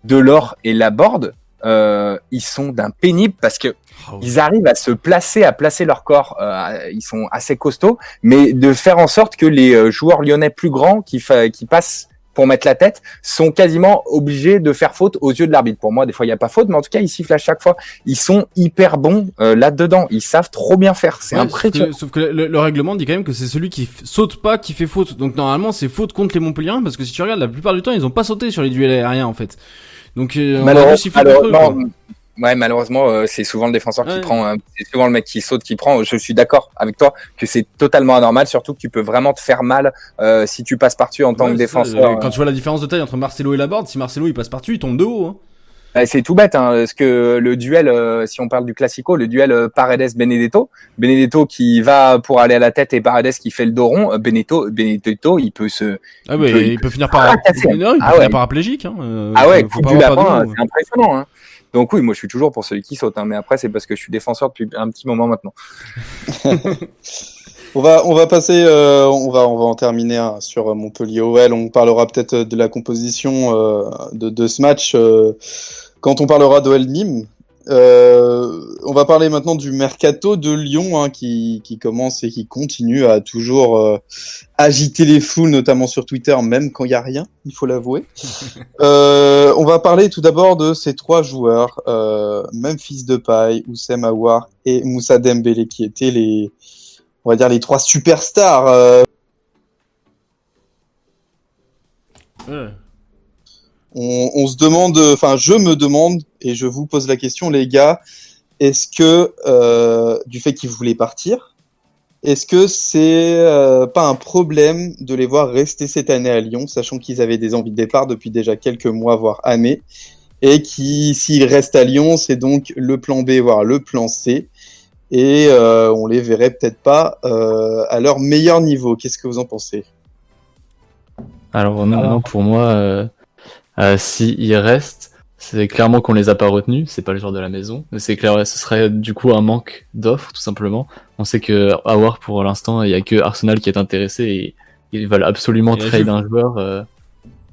Delors et Laborde, euh, ils sont d'un pénible parce que Ah ils arrivent à se placer, à placer leur corps. euh, ils sont assez costauds, mais de faire en sorte que les euh, joueurs lyonnais plus grands qui, qui passent pour mettre la tête sont quasiment obligés de faire faute aux yeux de l'arbitre. Pour moi, des fois, il n'y a pas faute, mais en tout cas, ils sifflent à chaque fois. Ils sont hyper bons euh, là-dedans. Ils savent trop bien faire. C'est Ouais, impressionnant. Sauf que, le, le règlement dit quand même que c'est celui qui saute pas qui fait faute. Donc normalement c'est faute contre les Montpelliérains parce que si tu regardes la plupart du temps ils ont pas sauté sur les duels aériens en fait. Donc euh, on a contre eux. Ouais, malheureusement, euh, c'est souvent le défenseur Ouais. qui prend, euh, c'est souvent le mec qui saute qui prend. Je suis d'accord avec toi que c'est totalement anormal, surtout que tu peux vraiment te faire mal euh, si tu passes par-dessus en tant Ouais, que défenseur. euh, Quand tu vois la différence de taille entre Marcelo et Laborde, si Marcelo il passe par-dessus, il tombe de haut. Hein. Euh, C'est tout bête, hein, parce que le duel, euh, si on parle du classico, le duel euh, Paredes-Benedetto, Benedetto qui va pour aller à la tête et Paredes qui fait le dos rond, euh, Benedetto, Benedetto, il peut se, Ah ouais, Il peut- il, peut finir par non, il peut Ah finir paraplégique. Hein. euh, ah ouais, coup du lapin, c'est impressionnant. Hein. Donc oui, moi je suis toujours pour celui qui saute, hein, mais après c'est parce que je suis défenseur depuis un petit moment maintenant. On va, on va passer, euh, on va, on va en terminer hein, sur Montpellier OL. On parlera peut-être de la composition euh, de, de ce match euh, quand on parlera d'OL Nîmes. Euh, on va parler maintenant du mercato de Lyon hein, qui, qui commence et qui continue à toujours euh, agiter les foules, notamment sur Twitter, même quand il y a rien, il faut l'avouer. Euh, on va parler tout d'abord de ces trois joueurs, euh, Memphis Depay, Oussem Aouar et Moussa Dembélé, qui étaient les, on va dire les trois superstars. Euh, on, on se demande, enfin, je me demande, et je vous pose la question, les gars, est-ce que, euh, du fait qu'ils voulaient partir, est-ce que c'est euh, pas un problème de les voir rester cette année à Lyon, sachant qu'ils avaient des envies de départ depuis déjà quelques mois, voire années, et qui, s'ils restent à Lyon, c'est donc le plan B, voire le plan C, et euh, on les verrait peut-être pas euh, à leur meilleur niveau. Qu'est-ce que vous en pensez? Alors, non, non, pour moi, euh, s'ils restent, c'est clairement qu'on les a pas retenus, c'est pas le genre de la maison, mais c'est clair, ce serait du coup un manque d'offres, tout simplement. On sait que à voir pour l'instant, il y a que Arsenal qui est intéressé et ils veulent absolument trade un joueur. euh,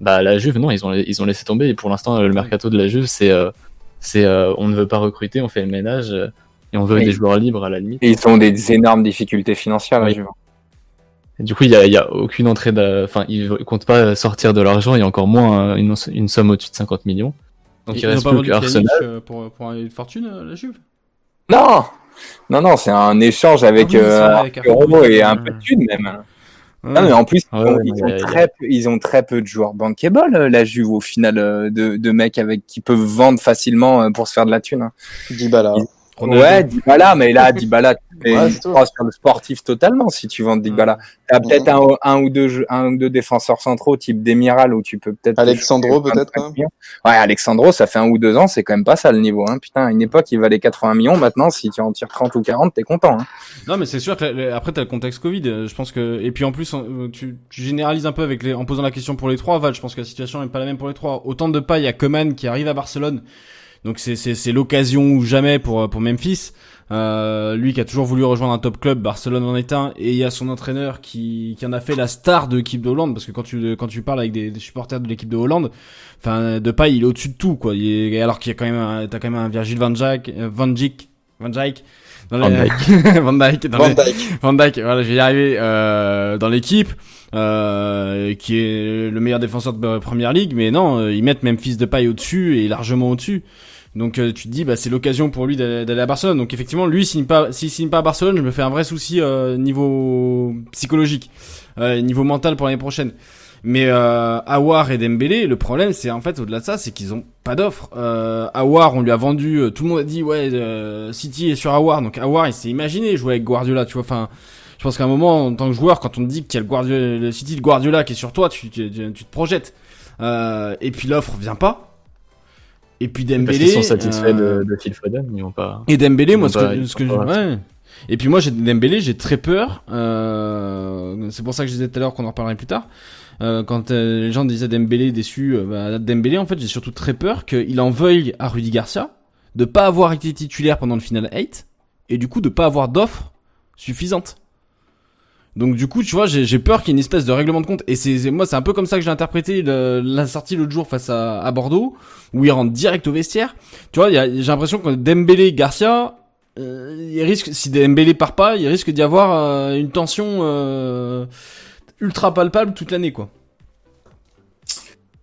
bah la Juve, non, ils ont ils ont laissé tomber. Et pour l'instant, le mercato de la Juve, c'est euh, c'est euh, on ne veut pas recruter, on fait le ménage et on veut des joueurs libres à la limite. Et ils ont des énormes difficultés financières, la Oui. Juve. Et du coup, il y a, y a aucune entrée, de- enfin, ils comptent pas sortir de l'argent et encore moins euh, une, une somme au-dessus de 50 millions. Donc Ils il reste plus vendu que Arsenal. Pjanic, euh, pour, pour une fortune, euh, la Juve? Non Non, non, c'est un échange avec Ah oui, c'est vrai, euh, avec un Arthur euro et un peu de thunes même. Ouais. Non, mais en plus, Ouais, ils ont- ouais, ils, très peu, ils ont très peu de joueurs bankable, la Juve, au final, de, de mecs avec qui peuvent vendre facilement pour se faire de la thune. hein. Dybala. Ronaldo. Ouais, Dybala, mais là, Dybala, tu Ouais, tout. croix sur le sportif totalement si tu vends Dybala. T'as peut-être un, un ou deux, jeux- un ou deux défenseurs centraux type Demiral où tu peux peut-être. Alexandro, peut-être, 25 hein. Ouais, Alexandro, ça fait un ou deux ans, c'est quand même pas ça le niveau. Hein. Putain, à une époque, il valait 80 millions. Maintenant, si tu en tires 30 ou 40, t'es content. Hein. Non, mais c'est sûr que après t'as le contexte Covid. euh, Je pense que et puis en plus on- euh, tu, tu généralises un peu avec les en posant la question pour les trois. Val, je pense que la situation est pas la même pour les trois. Autant de pas, il y a Coman qui arrive à Barcelone, donc c'est c'est c'est l'occasion ou jamais pour euh, pour Memphis. Euh, lui qui a toujours voulu rejoindre un top club, Barcelone en est un, et il y a son entraîneur qui qui en a fait la star de l'équipe de Hollande parce que quand tu quand tu parles avec des, des supporters de l'équipe de Hollande, enfin de pas il est au-dessus de tout quoi. Il est, alors qu'il y a quand même un- t'as quand même un Virgil van Dijk, euh, van Dijk, van Dijk. Dans Van les- Van Dijk dans Van voilà, je vais y arriver euh, dans l'équipe, euh, qui est le meilleur défenseur de Première Ligue, mais non, euh, ils mettent Memphis Depay au-dessus et largement au-dessus. Donc euh, tu te dis, bah c'est l'occasion pour lui d'aller à Barcelone. Donc effectivement, lui signe pas, s'il signe pas à Barcelone, je me fais un vrai souci euh, niveau psychologique, euh, niveau mental pour l'année prochaine. Mais euh, Awar et Dembélé, le problème c'est en fait au-delà de ça, c'est qu'ils ont pas d'offre. Euh, Awar, on lui a vendu, euh, tout le monde a dit ouais, City est sur Awar, donc Awar il s'est imaginé jouer avec Guardiola, tu vois. Enfin, je pense qu'à un moment en tant que joueur, quand on te dit qu'il y a le, Guardiola, le City de Guardiola qui est sur toi, tu, tu, tu- te projettes. Et puis l'offre vient pas. Et puis Parce Dembélé. qu'ils sont satisfaits euh, de, de Phil Foden, ils vont pas. et Dembélé, Ils moi, ce pas- que, ils ce que je- ouais. Et puis moi, j'ai Dembélé, j'ai très peur. Euh, c'est pour ça que je disais tout à l'heure qu'on en reparlerait plus tard. Euh, quand euh, les gens disaient Dembélé déçu, euh, bah, Dembélé, en fait, j'ai surtout très peur qu'il en veuille à Rudy Garcia de pas avoir été titulaire pendant le final 8 et du coup de pas avoir d'offre suffisante. Donc du coup, tu vois, j'ai peur qu'il y ait une espèce de règlement de compte. Et c'est moi, c'est un peu comme ça que j'ai interprété la sortie l'autre jour face à, Bordeaux, où il rentre direct au vestiaire. Tu vois, j'ai l'impression que Dembélé, Garcia, euh, il risque, si Dembélé part pas, il risque d'y avoir euh, une tension euh, ultra palpable toute l'année, quoi.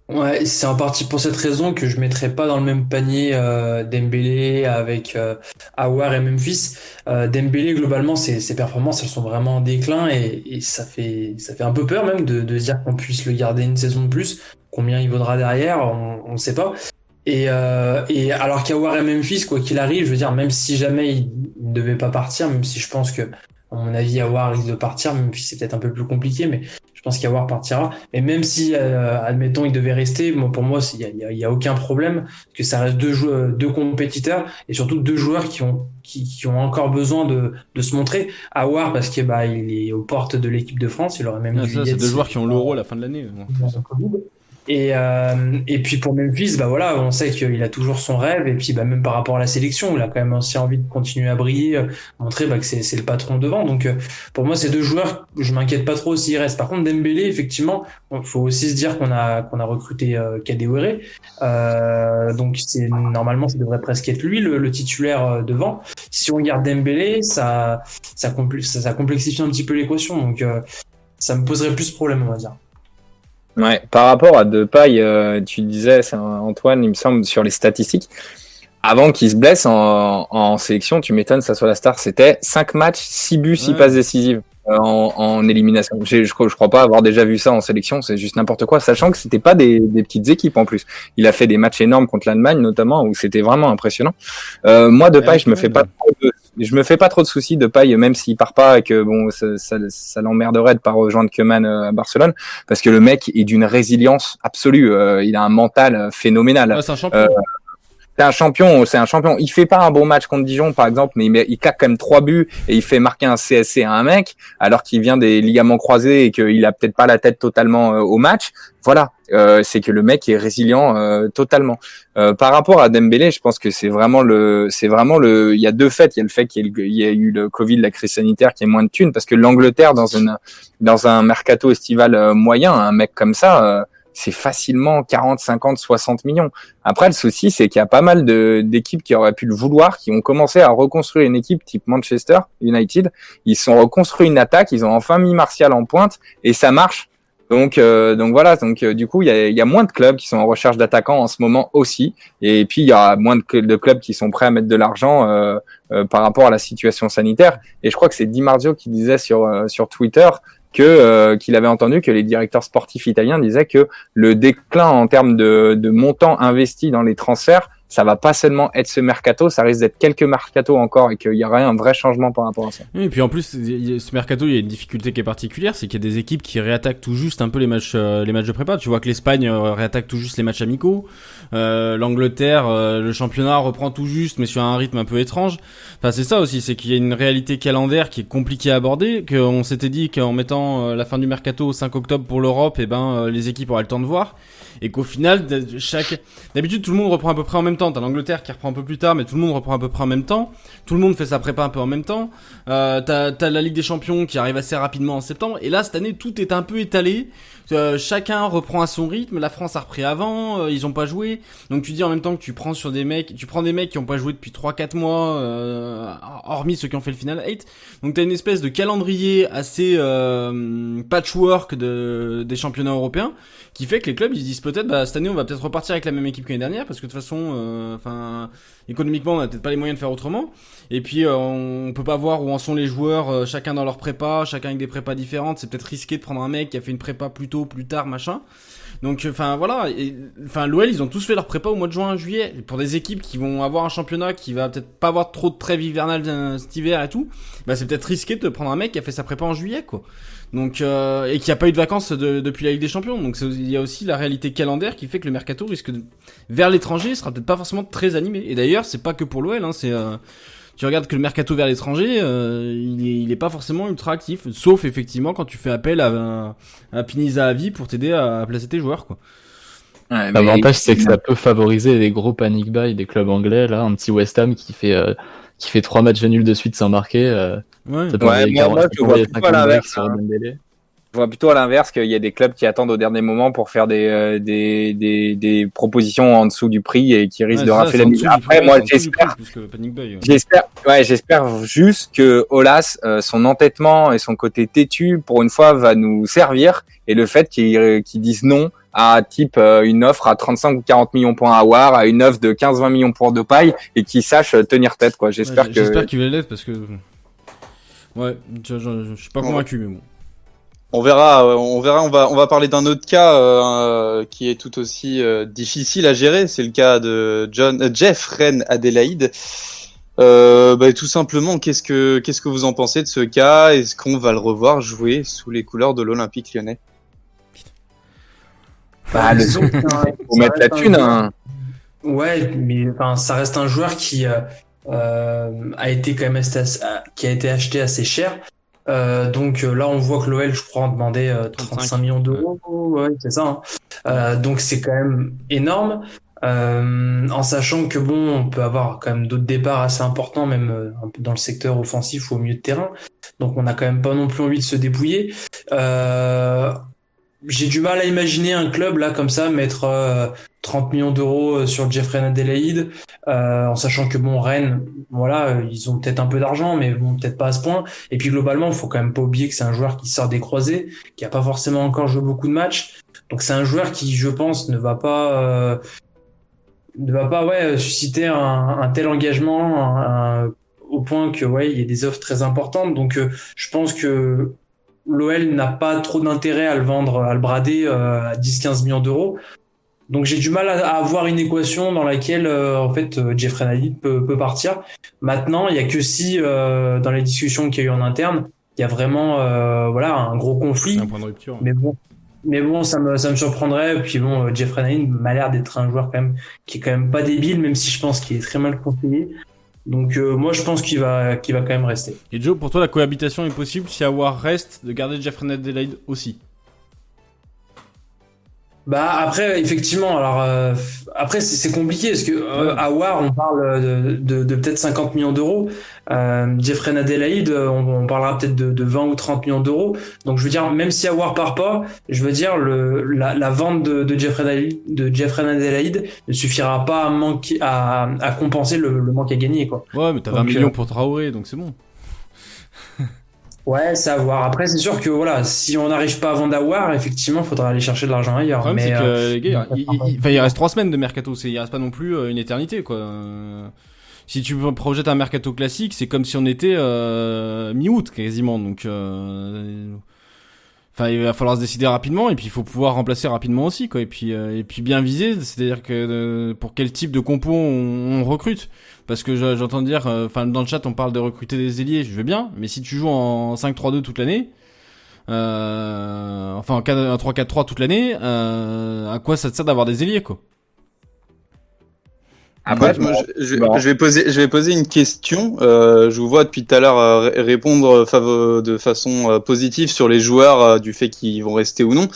Ouais, c'est en partie pour cette raison que je mettrais pas dans le même panier euh, Dembélé avec euh, et Memphis. Euh, Dembélé, globalement, ses, ses performances, elles sont vraiment en déclin et, et ça fait ça fait un peu peur même de, de dire qu'on puisse le garder une saison de plus. Combien il vaudra derrière, on ne sait pas. Et, euh, et alors qu'Aouar et Memphis, quoi qu'il arrive, je veux dire, même si jamais il ne devait pas partir, même si je pense que, à mon avis, Aouar risque de partir, Memphis c'est peut-être un peu plus compliqué, mais je pense qu'Aouar partira. Et même si, euh, admettons, il devait rester, moi, pour moi, il y a, y a- aucun problème, parce que ça reste deux joueurs, deux compétiteurs, et surtout deux joueurs qui ont, qui, qui ont encore besoin de, de se montrer. Aouar, parce que, bah, il est aux portes de l'équipe de France, il aurait même Ah, ça, y c'est deux si- joueurs qui ont l'euro à la fin de l'année. Et, euh, et puis pour Memphis, bah voilà, on sait qu'il a toujours son rêve. Et puis bah, même par rapport à la sélection, il a quand même aussi envie de continuer à briller, euh, montrer bah, que c'est le patron devant. Donc euh, pour moi, ces deux joueurs, je m'inquiète pas trop s'ils restent. Par contre, Dembélé, effectivement, faut aussi se dire qu'on a qu'on a recruté euh. Euh, donc c'est normalement, ça devrait presque être lui le, le titulaire euh, devant. Si on garde Dembélé, ça ça, compl- ça, ça complexifie un petit peu l'équation. Donc ça me poserait plus problème, on va dire. Ouais, par rapport à Depay, euh, tu disais, Antoine, il me semble, sur les statistiques. Avant qu'il se blesse en, en sélection, tu m'étonnes, ça soit la star, c'était 5 matchs, 6 buts, 6 Ouais. passes décisives. Euh, en, en élimination. Je, je, je crois pas avoir déjà vu ça en sélection, c'est juste n'importe quoi, sachant que c'était pas des, des, petites équipes en plus. Il a fait des matchs énormes contre l'Allemagne notamment où c'était vraiment impressionnant. Euh, moi de paille, je me fais pas trop de, je me fais pas trop de soucis de paille, même s'il part pas et que bon, ça, ça, ça l'emmerderait de pas rejoindre Keman à Barcelone, parce que le mec est d'une résilience absolue. Euh, il a un mental phénoménal. Ouais, c'est un champion c'est un champion, c'est un champion. Il fait pas un bon match contre Dijon, par exemple, mais il, il claque quand même trois buts et il fait marquer un CSC à un mec, alors qu'il vient des ligaments croisés et qu'il a peut-être pas la tête totalement euh, au match. Voilà, euh, c'est que le mec est résilient euh, totalement. Euh, par rapport à Dembélé, je pense que c'est vraiment le, c'est vraiment le. Il y a deux faits. Il y a le fait qu'il y, a eu le Covid, la crise sanitaire, qui est moins de thunes, parce que l'Angleterre dans une dans un mercato estival euh, moyen, un mec comme ça c'est facilement 40, 50, 60 millions. Après, le souci, c'est qu'il y a pas mal d'équipes qui auraient pu le vouloir, qui ont commencé à reconstruire une équipe type Manchester United. Ils sont reconstruits une attaque, ils ont enfin mis Martial en pointe et ça marche. Donc, euh, donc voilà. Donc, euh, du coup, il y a, y a, moins de clubs qui sont en recherche d'attaquants en ce moment aussi. Et puis, il y a moins de, clubs qui sont prêts à mettre de l'argent euh, euh par rapport à la situation sanitaire. Et je crois que c'est Di Marzio qui disait sur euh, sur Twitter que euh, qu'il avait entendu que les directeurs sportifs italiens disaient que le déclin en termes de, de montant investi dans les transferts ça va pas seulement être ce mercato, ça risque d'être quelques mercato encore et qu'il y aurait un vrai changement par rapport à ça. et puis en plus, ce mercato, il y a une difficulté qui est particulière, c'est qu'il y a des équipes qui réattaquent tout juste un peu les matchs, euh, les matchs de prépa. Tu vois que l'Espagne euh, réattaque tout juste les matchs amicaux, euh, l'Angleterre, euh, le championnat reprend tout juste, mais sur un rythme un peu étrange. Enfin, c'est ça aussi, c'est qu'il y a une réalité calendaire qui est compliquée à aborder, qu'on s'était dit qu'en mettant la fin du mercato au 5 octobre pour l'Europe, et eh ben les équipes auraient le temps de voir et qu'au final, chaque, d'habitude, tout le monde reprend à peu près en même temps. T'as l'Angleterre qui reprend un peu plus tard, mais tout le monde reprend à peu près en même temps. Tout le monde fait sa prépa un peu en même temps. Euh, t'as la Ligue des Champions qui arrive assez rapidement en septembre. Et là, cette année, tout est un peu étalé. Euh, chacun reprend à son rythme. La France a repris avant, euh, ils ont pas joué. Donc tu dis en même temps que tu prends sur des mecs, tu prends des mecs qui ont pas joué depuis 3-4 mois, euh, hormis ceux qui ont fait le final 8. Donc t'as une espèce de calendrier assez euh, patchwork de, des championnats européens qui fait que les clubs ils disent peut-être bah cette année on va peut-être repartir avec la même équipe que l'année dernière parce que de toute façon, euh, enfin économiquement on a peut-être pas les moyens de faire autrement. Et puis on peut pas voir où en sont les joueurs, chacun dans leur prépa, chacun avec des prépas différentes. C'est peut-être risqué de prendre un mec qui a fait une prépa plutôt plus tard, machin. Donc, enfin voilà, enfin l'OL ils ont tous fait leur prépa au mois de juin, juillet. pour des équipes qui vont avoir un championnat qui va peut-être pas avoir trop de trêve hivernale euh, cet hiver et tout, bah c'est peut-être risqué de prendre un mec qui a fait sa prépa en juillet, quoi. Donc euh, et qui a pas eu de vacances depuis la Ligue des Champions. Donc il y a aussi la réalité calendaire qui fait que le mercato risque de, vers l'étranger sera peut-être pas forcément très animé. Et d'ailleurs c'est pas que pour l'OL, hein, c'est euh, tu regardes que le mercato vers l'étranger, euh, il, est, il est pas forcément ultra actif, sauf effectivement quand tu fais appel à, à Piniza à vie pour t'aider à, placer tes joueurs, quoi. Ouais, L'avantage, c'est que ça peut favoriser les gros panic buy des clubs anglais, là, un petit West Ham qui fait, euh, qui fait trois matchs nuls de suite sans marquer. Euh, ouais, ça peut ouais moi, moi, je vois pas l'inverse. Je vois plutôt à l'inverse qu'il y a des clubs qui attendent au dernier moment pour faire des, euh, des, des, des, propositions en dessous du prix et qui risquent de rafler la mise. Après, moi, j'espère, j'espère, ouais, j'espère juste que Olas, euh, son entêtement et son côté têtu, pour une fois, va nous servir et le fait qu'ils qu disent non à type euh, une offre à 35 ou 40 millions pour un Awar, à une offre de 15-20 millions pour de paille et qu'ils sachent tenir tête, quoi. J'espère que. J'espère qu'il va l'être parce que. Ouais, je, je, je suis pas convaincu, mais bon. On verra, euh, on verra, on va, on va parler d'un autre cas euh, qui est tout aussi euh, difficile à gérer. C'est le cas de John, Jeff Ren Adelaide. Bah, tout simplement, qu'est-ce que, qu'est-ce que vous en pensez de ce cas? Est-ce qu'on va le revoir jouer sous les couleurs de l'Olympique Lyonnais? Bah, le son, faut mettre la thune. Hein. Ouais, mais enfin, ça reste un joueur qui a été quand même qui a été acheté assez cher. Euh, donc euh, là, on voit que l'OL, je crois, en demandait 35 millions d'euros. Ouais, c'est ça. Hein. Euh, donc c'est quand même énorme. en sachant que bon, on peut avoir quand même d'autres départs assez importants, même dans le secteur offensif ou au milieu de terrain. Donc on n'a quand même pas non plus envie de se débrouiller. J'ai du mal à imaginer un club là comme ça mettre 30 millions d'euros euh, sur Jeffrey Adelaide, euh, en sachant que bon Rennes, voilà, euh, ils ont peut-être un peu d'argent, mais bon peut-être pas à ce point. Et puis globalement, faut quand même pas oublier que c'est un joueur qui sort des croisés, qui a pas forcément encore joué beaucoup de matchs. Donc c'est un joueur qui, je pense, ne va pas ne va pas ouais susciter un, tel engagement au point que ouais, il y a des offres très importantes. Donc je pense que l'OL n'a pas trop d'intérêt à le vendre, à le brader à 10-15 millions d'euros. Donc j'ai du mal à, avoir une équation dans laquelle en fait Jeffrey Nalid peut, peut, partir. Maintenant, il y a que si dans les discussions qu'il y a eu en interne, il y a vraiment voilà un gros conflit. Un point de rupture. Mais bon, mais bon, ça me, ça me surprendrait. Puis bon, Jeffrey Nalin m'a l'air d'être un joueur quand même qui est quand même pas débile, même si je pense qu'il est très mal conseillé. Donc moi, je pense qu'il va, qu'il va quand même rester. Et Joe, pour toi, la cohabitation est possible si Awar reste de garder Jeffrey Adelaide aussi? Bah après effectivement alors euh, après c'est compliqué parce que euh, à War on parle de, de, de peut-être 50 millions d'euros. Euh, Jeffrey Adelaide on, on parlera peut-être de, de, 20 ou 30 millions d'euros. Donc je veux dire même si War part pas je veux dire le la, la vente de, de Jeffrey Adelaide, de Jeffrey ne suffira pas à manquer à, à compenser le, le manque à gagner quoi. Ouais mais t'as 20 millions pour Traoré donc c'est bon Ouais, c'est à voir. Après, c'est sûr que voilà, si on n'arrive pas à vendre Awar, effectivement, il faudra aller chercher de l'argent ailleurs. Le mais que euh, les gars, il, il- il- il reste trois semaines de mercato. C'est, il reste pas non plus euh, une éternité, quoi. Si tu projettes un mercato classique, c'est comme si on était euh, mi-août quasiment. Donc, euh, enfin, il va falloir se décider rapidement et puis il faut pouvoir remplacer rapidement aussi, quoi. Et puis, euh, et puis bien viser, c'est-à-dire que euh, pour quel type de compo on, on recrute. Parce que je- j'entends dire, euh, enfin dans le chat on parle de recruter des ailiers, je veux bien, mais si tu joues en 5-3-2 toute l'année, euh, enfin en 4- en 3-4-3 toute l'année, euh, à quoi ça te sert d'avoir des ailiers quoi? Après, je, je- bon. je vais poser, je vais poser une question. Euh, je vous vois depuis tout à l'heure euh, ré- répondre favo- de façon euh, positive sur les joueurs euh, du fait qu'ils vont rester ou non.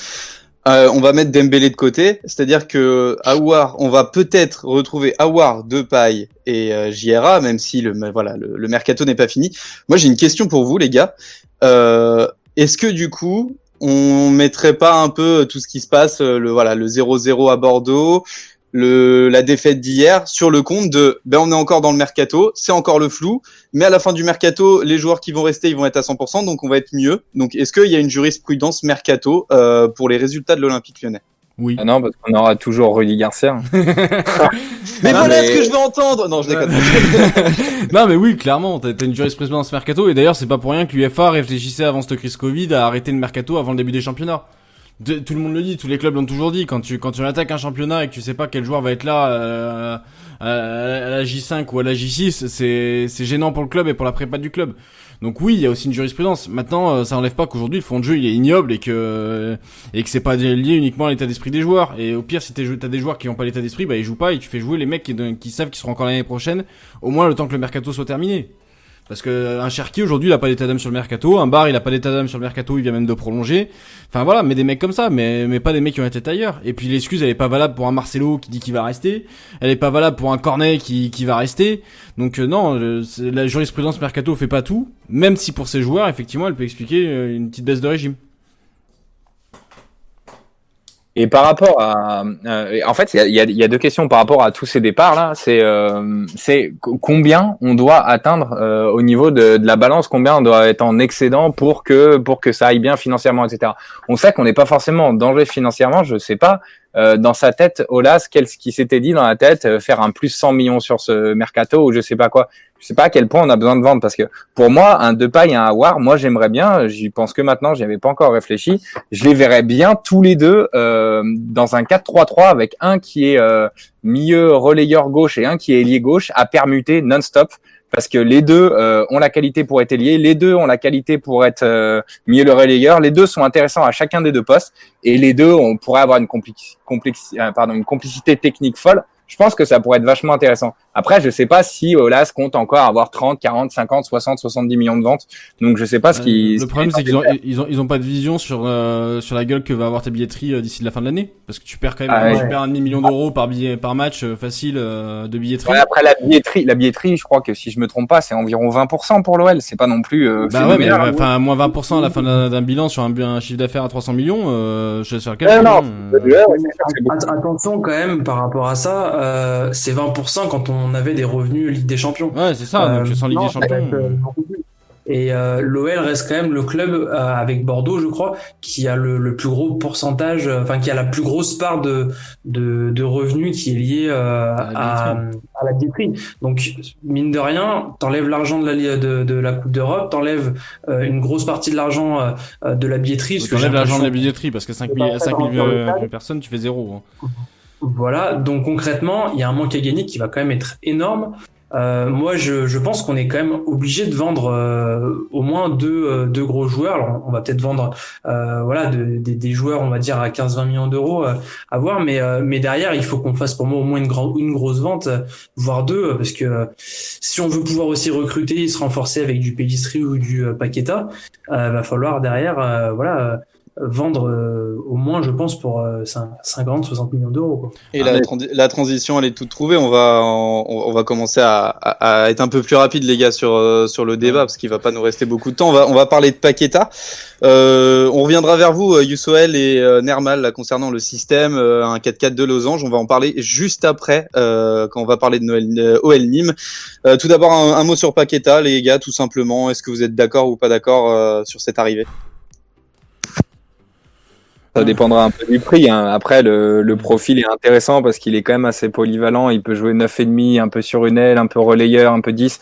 Euh, on va mettre Dembélé de côté, c'est-à-dire que Aouar, on va peut-être retrouver Aouar, Depay et euh, JRA, même si le voilà le, le mercato n'est pas fini. Moi, j'ai une question pour vous, les gars. Euh, Est-ce que du coup, on mettrait pas un peu tout ce qui se passe, euh, le voilà le 0-0 à Bordeaux, le, la défaite d'hier sur le compte de ben on est encore dans le mercato, c'est encore le flou, mais à la fin du mercato, les joueurs qui vont rester, ils vont être à 100%, donc on va être mieux. Donc est-ce qu'il y a une jurisprudence mercato euh, pour les résultats de l'Olympique lyonnais? Oui. Ah non, parce qu'on aura toujours Rudy Garcia. Mais Non, voilà mais- ce que je veux entendre Non, je déconne. non mais oui, clairement, t'as une jurisprudence mercato et d'ailleurs c'est pas pour rien que l'UFA réfléchissait avant cette crise Covid à arrêter le mercato avant le début des championnats. De- tout le monde le dit, tous les clubs l'ont toujours dit. Quand tu quand tu attaques un championnat et que tu sais pas quel joueur va être là euh, à, à la J5 ou à la J6, c'est c'est gênant pour le club et pour la prépa du club. Donc oui, il y a aussi une jurisprudence. Maintenant, euh, ça enlève pas qu'aujourd'hui le fond de jeu il est ignoble et que et que c'est pas lié uniquement à l'état d'esprit des joueurs. Et au pire, si t'as des joueurs qui ont pas l'état d'esprit, bah ils jouent pas et tu fais jouer les mecs qui, qui savent qu'ils seront encore l'année prochaine, au moins le temps que le mercato soit terminé. Parce que un Cherki aujourd'hui il a pas d'état d'âme sur le mercato, un bar il a pas d'état d'âme sur le mercato, il vient même de prolonger. Enfin voilà, mais des mecs comme ça, mais mais pas des mecs qui ont été ailleurs. Et puis l'excuse elle est pas valable pour un Marcelo qui dit qu'il va rester, elle est pas valable pour un Cornet qui qui va rester. Donc euh, non, la jurisprudence mercato fait pas tout, même si pour ces joueurs effectivement elle peut expliquer euh, une petite baisse de régime. Et par rapport à, euh, en fait, il y a, y a- deux questions par rapport à tous ces départs là. C'est, euh, c'est co- combien on doit atteindre euh, au niveau de, de la balance, combien on doit être en excédent pour que pour que ça aille bien financièrement, etc. On sait qu'on n'est pas forcément en danger financièrement. Je sais pas euh, dans sa tête, Olas, qu'est-ce qui s'était dit dans la tête, euh, faire un plus 100 millions sur ce mercato ou je sais pas quoi? Je sais pas à quel point on a besoin de vendre parce que pour moi, un Depay et un Awar, moi j'aimerais bien. J'y pense que maintenant, j'y avais pas encore réfléchi je les verrais bien tous les deux euh, dans un 4-3-3 avec un qui est euh, milieu relayeur gauche et un qui est ailier gauche à permuter non-stop parce que les deux euh, ont la qualité pour être ailier, les deux ont la qualité pour être euh, milieu relayeur, les deux sont intéressants à chacun des deux postes et les deux on pourrait avoir une, euh, pardon, une complicité technique folle. Je pense que ça pourrait être vachement intéressant. Après, je sais pas si Olas compte encore avoir 30, 40, 50, 60, 70 millions de ventes. Donc je sais pas ce qui. Euh, le problème c'est qu'ils ont ils ont ils ont pas de vision sur euh, sur la gueule que va avoir ta billetterie euh, d'ici la fin de l'année parce que tu perds quand même Ah tu ouais. perds un demi million d'euros par billet par match euh, facile euh, de billetterie. Ouais, après la billetterie, la billetterie, je crois que si je me trompe pas, c'est environ 20% pour l'OL. C'est pas non plus. Euh, Bah ouais, mais hein. enfin moins 20% à la fin d'un bilan sur un, un chiffre d'affaires à 300 millions, euh, je sais sur lequel. Euh, Attention quand même par rapport à ça, euh, c'est 20% quand on avait des revenus Ligue des Champions. Ouais, c'est ça. Euh, donc sans Ligue non, des Champions. euh. Et euh, l'OL reste quand même le club avec Bordeaux, je crois, qui a le, le plus gros pourcentage, enfin qui a la plus grosse part de de, de revenus qui est liée à, à, la billetterie. Donc mine de rien, t'enlèves l'argent de la de, de la Coupe d'Europe, t'enlèves une grosse partie de l'argent de la billetterie. T'enlèves l'argent de la billetterie parce que 5 000, 5 000 personnes, tu fais zéro. Hein. Voilà, donc concrètement, il y a un manque à gagner qui va quand même être énorme. Euh, moi, je, pense qu'on est quand même obligé de vendre euh, au moins deux, euh, gros joueurs. On va peut-être vendre voilà de, de, des joueurs, on va dire à 15-20 millions d'euros à voir, mais derrière, il faut qu'on fasse pour moi au moins une, grande une grosse vente, voire deux, parce que si on veut pouvoir aussi recruter, se renforcer avec du Pellistri ou du Paqueta, va falloir derrière, voilà vendre euh, au moins, je pense, pour 50, euh, 60 millions d'euros. Et la, la, transition, elle est toute trouvée. On va, on, va commencer à, à, être un peu plus rapide, les gars, sur, euh, sur le débat, parce qu'il va pas nous rester beaucoup de temps. On va, on va parler de Paqueta. Euh, on reviendra vers vous, Yusoel et Nermal, là, concernant le système, un 4-4 de losange. On va en parler juste après, quand on va parler de Noël, OL Nîmes. tout d'abord, un, un, mot sur Paqueta, les gars, tout simplement. Est-ce que vous êtes d'accord ou pas d'accord sur cette arrivée? Ça dépendra un peu du prix. Hein. Après, le, profil est intéressant parce qu'il est quand même assez polyvalent. Il peut jouer 9,5, un peu sur une aile, un peu relayeur, un peu 10.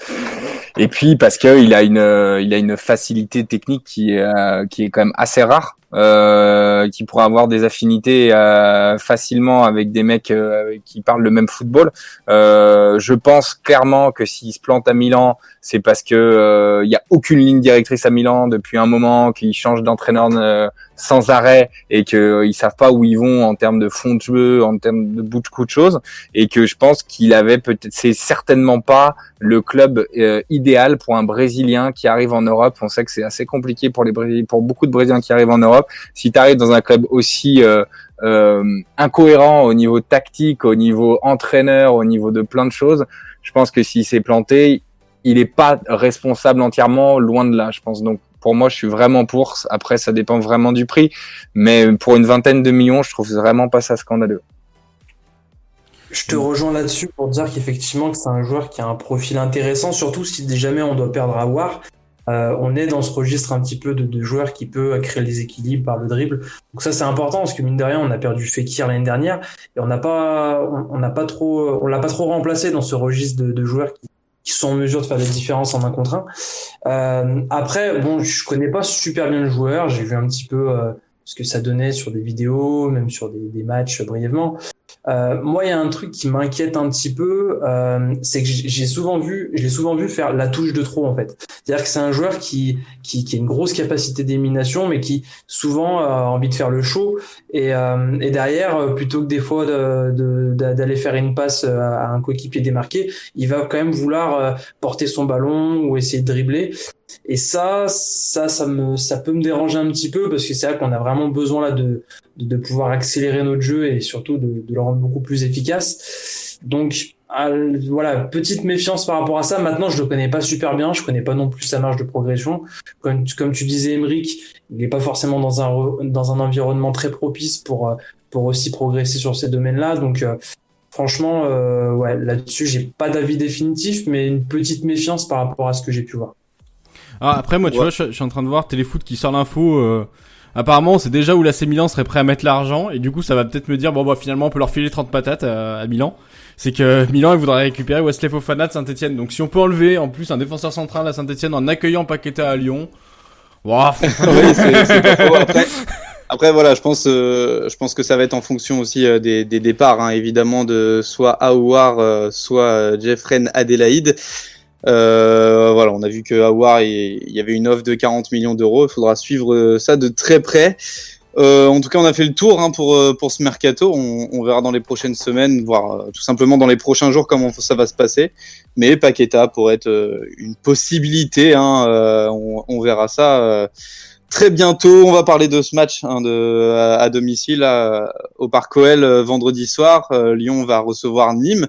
Et puis parce qu'il a une, il a une facilité technique qui est, euh, qui est quand même assez rare euh, qui pourra avoir des affinités euh, facilement avec des mecs euh, qui parlent le même football. Euh, je pense clairement que s'il se plante à Milan, c'est parce que il y a aucune ligne directrice à Milan depuis un moment, qu'ils changent d'entraîneur sans arrêt et qu'ils ils savent pas où ils vont en termes de fond de jeu, en termes de bout de coup de choses, et que je pense qu'il avait peut-être, c'est certainement pas le club idéal pour un Brésilien qui arrive en Europe. On sait que c'est assez compliqué pour les Brésiliens, pour beaucoup de Brésiliens qui arrivent en Europe si tu arrives dans un club aussi euh, euh, incohérent au niveau tactique, au niveau entraîneur, au niveau de plein de choses, je pense que s'il s'est planté, il n'est pas responsable entièrement, loin de là, je pense. Donc pour moi, je suis vraiment pour. Après, ça dépend vraiment du prix, mais pour une vingtaine de millions, je trouve vraiment pas ça scandaleux. Je te rejoins là-dessus pour dire qu'effectivement que c'est un joueur qui a un profil intéressant, surtout si jamais on doit perdre à voir. Euh, on est dans ce registre un petit peu de, de joueurs qui peut créer les équilibres par le dribble. Donc ça c'est important parce que mine de rien on a perdu Fekir l'année dernière et on n'a pas on n'a pas trop on l'a pas trop remplacé dans ce registre de, de joueurs qui, qui, sont en mesure de faire des différences en un contre un. Euh, après bon je connais pas super bien le joueur, j'ai vu un petit peu euh, ce que ça donnait sur des vidéos, même sur des, des matchs brièvement. Euh, moi, il y a un truc qui m'inquiète un petit peu, euh, c'est que j'ai souvent vu, je souvent vu faire la touche de trop en fait. C'est-à-dire que c'est un joueur qui, qui, a une grosse capacité d'élimination, mais qui souvent a envie de faire le show et, euh, et derrière, euh, plutôt que des fois d'aller faire une passe à un coéquipier démarqué, il va quand même vouloir euh, porter son ballon ou essayer de dribbler. Et ça, ça, ça me, ça peut me déranger un petit peu parce que c'est vrai qu'on a vraiment besoin là de, de, pouvoir accélérer notre jeu et surtout de, de le rendre beaucoup plus efficace. Donc voilà, petite méfiance par rapport à ça. Maintenant, je le connais pas super bien, je connais pas non plus sa marge de progression. Comme, comme tu disais, Emric, il n'est pas forcément dans un dans un environnement très propice pour pour aussi progresser sur ces domaines-là. Donc euh, franchement, euh, ouais, là-dessus, j'ai pas d'avis définitif, mais une petite méfiance par rapport à ce que j'ai pu voir. Ah, après, moi, tu vois, je, suis en train de voir Téléfoot qui sort l'info. Euh, apparemment, c'est déjà où la Milan serait prêt à mettre l'argent. Et du coup, ça va peut-être me dire, bon, bah, finalement, on peut leur filer 30 patates à, Milan. C'est que Milan, il voudrait récupérer Wesley Fofana de Saint-Etienne. Donc, si on peut enlever, en plus, un défenseur central à Saint-Etienne en accueillant Paqueta à Lyon. Wow. Après, voilà, je pense, euh, je pense que ça va être en fonction aussi euh, des, des, départs, hein, évidemment, de soit Aouar, euh, soit Jeffren Adelaide. Euh, voilà, on a vu que Awar, il y avait une offre de 40 millions d'euros. Il faudra suivre euh, ça de très près. Euh, en tout cas, on a fait le tour hein, pour euh, pour ce mercato. On, on, verra dans les prochaines semaines, voire tout simplement dans les prochains jours comment ça va se passer. Mais Paqueta pourrait être une possibilité. Hein, on, on, verra ça très bientôt. On va parler de ce match hein, de, à, domicile au Parc OL vendredi soir. Lyon va recevoir Nîmes.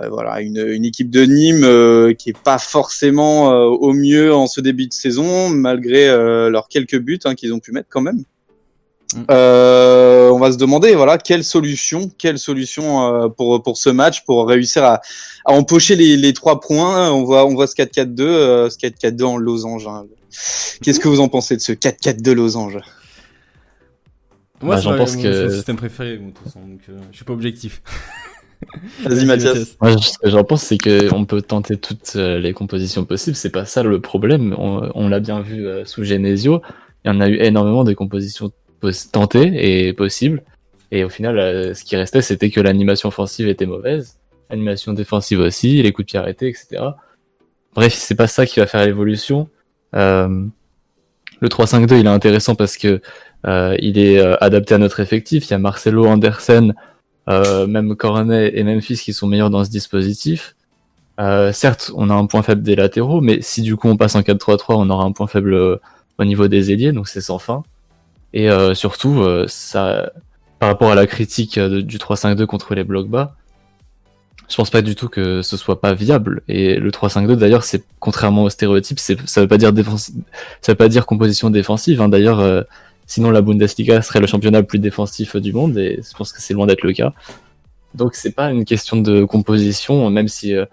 Euh, voilà, une, une, équipe de Nîmes euh, qui est pas forcément euh, au mieux en ce début de saison, malgré leurs quelques buts hein, qu'ils ont pu mettre quand même. Mm. Euh, on va se demander voilà quelle solution, quelle solution euh, pour pour ce match pour réussir à, à empocher les, les trois points. On voit on voit ce 4-4-2, euh, ce 4-4-2 en losange. hein. Qu'est-ce que vous en pensez de ce 4-4-2 losange? Moi, Bah, j'en pense mon- que- c'est mon système préféré, moi, de toute façon, donc euh, je suis pas objectif. Vas-y Mathias. Moi, ce que j'en pense, c'est qu'on peut tenter toutes euh, les compositions possibles. C'est pas ça le problème. On, on l'a bien vu euh, sous Genesio. Il y en a eu énormément de compositions pos- tentées et possibles. Et au final, euh, ce qui restait, c'était que l'animation offensive était mauvaise, l'animation défensive aussi, les coups de pied arrêtés, etc. Bref, c'est pas ça qui va faire l'évolution. Euh, le 3-5-2, il est intéressant parce que euh, il est adapté à notre effectif. Il y a Marcelo Andersen, même Cornet et Memphis qui sont meilleurs dans ce dispositif. Euh, certes, on a un point faible des latéraux, mais si du coup on passe en 4-3-3, on aura un point faible euh, au niveau des ailiers, donc c'est sans fin. Et euh, surtout, euh, ça, par rapport à la critique euh, du 3-5-2 contre les blocs bas, je pense pas du tout que ce soit pas viable. Et le 3-5-2, d'ailleurs, c'est contrairement au stéréotype, ça veut pas dire défensi- ça veut pas dire composition défensive. Hein. D'ailleurs, euh, sinon la Bundesliga serait le championnat le plus défensif du monde, et je pense que c'est loin d'être le cas. Donc c'est pas une question de composition, même si euh,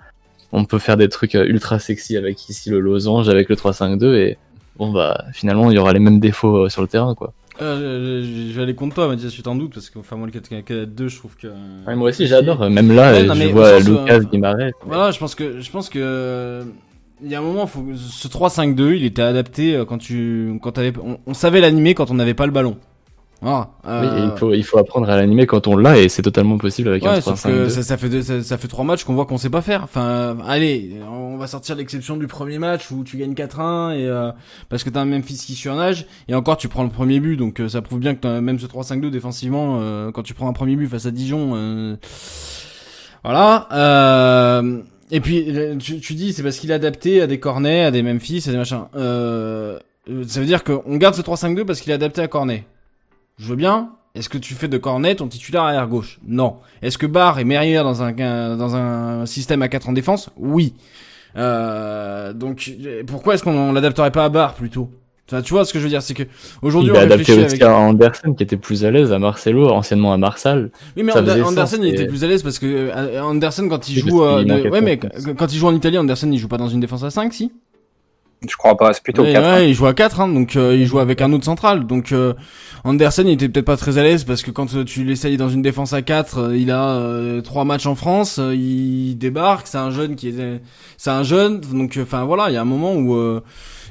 on peut faire des trucs euh, ultra sexy avec ici le losange, avec le 3-5-2, et bon bah finalement il y aura les mêmes défauts euh, sur le terrain quoi. Euh, je, je vais aller contre toi, Mathias, tu t'en doutes, parce que enfin, moi, le 4-4-2, je trouve que. Ouais, moi aussi j'adore, même là Ouais, non, je vois Lucas Guimaraes. Voilà, je pense que je pense que il y a un moment, faut, ce 3-5-2, il était adapté euh, quand tu quand t'avais, on, on savait l'animer quand on n'avait pas le ballon. Oui, euh, et il faut, il faut apprendre à l'animer quand on l'a, et c'est totalement possible avec un Ouais, sauf que 3-5-2. ça, ça fait deux- ça, ça fait trois matchs qu'on voit qu'on sait pas faire. Enfin, allez, on va sortir l'exception du premier match où tu gagnes 4-1 et euh, parce que t'as un Memphis qui surnage et encore tu prends le premier but, donc euh, ça prouve bien que t'as- même ce 3-5-2 défensivement, euh, quand tu prends un premier but face à Dijon, euh, voilà. Euh, et puis tu, tu dis c'est parce qu'il est adapté à des Cornet, à des Memphis, à des machins. Euh, ça veut dire qu'on garde ce 3-5-2 parce qu'il est adapté à Cornet. Je veux bien. Est-ce que tu fais de Cornet ton titulaire arrière gauche? Non. Est-ce que Barr est meilleur dans un dans un système à 4 en défense? Oui. Euh, donc pourquoi est-ce qu'on on l'adapterait pas à Barr plutôt? Enfin, tu vois ce que je veux dire, c'est que aujourd'hui Il on est adapté avec. à Andersen qui était plus à l'aise, à Marcelo, anciennement à Marsal. Oui, mais ça Ander- faisait sens, Andersen il et- était plus à l'aise parce que euh, Andersen quand il joue, euh, de- ouais, mais quand- il joue en Italie, Andersen il joue pas dans une défense à 5 si? Je crois pas, c'est plutôt ouais, 4. ouais, il joue à 4 hein, donc euh, il joue avec un autre central. Donc euh, Andersen il était peut-être pas très à l'aise parce que quand euh, tu l'essayes dans une défense à 4, euh, il a euh, trois matchs en France, euh, il débarque, c'est un jeune qui est c'est un jeune donc euh, enfin voilà, il y a un moment où euh,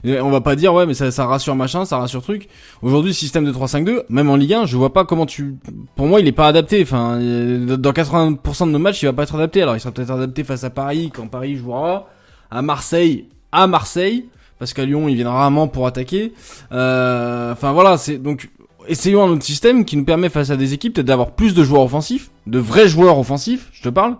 on va pas dire ouais mais ça, rassure machin, ça rassure truc. Aujourd'hui système de 3-5-2, même en Ligue 1, je vois pas comment tu pour moi il est pas adapté enfin euh, dans 80% de nos matchs, il va pas être adapté. Alors il sera peut-être adapté face à Paris quand Paris jouera à Marseille, à Marseille parce qu'à Lyon, il vient rarement pour attaquer. Euh, Enfin voilà, c'est donc essayons un autre système qui nous permet face à des équipes peut-être d'avoir plus de joueurs offensifs, de vrais joueurs offensifs, je te parle.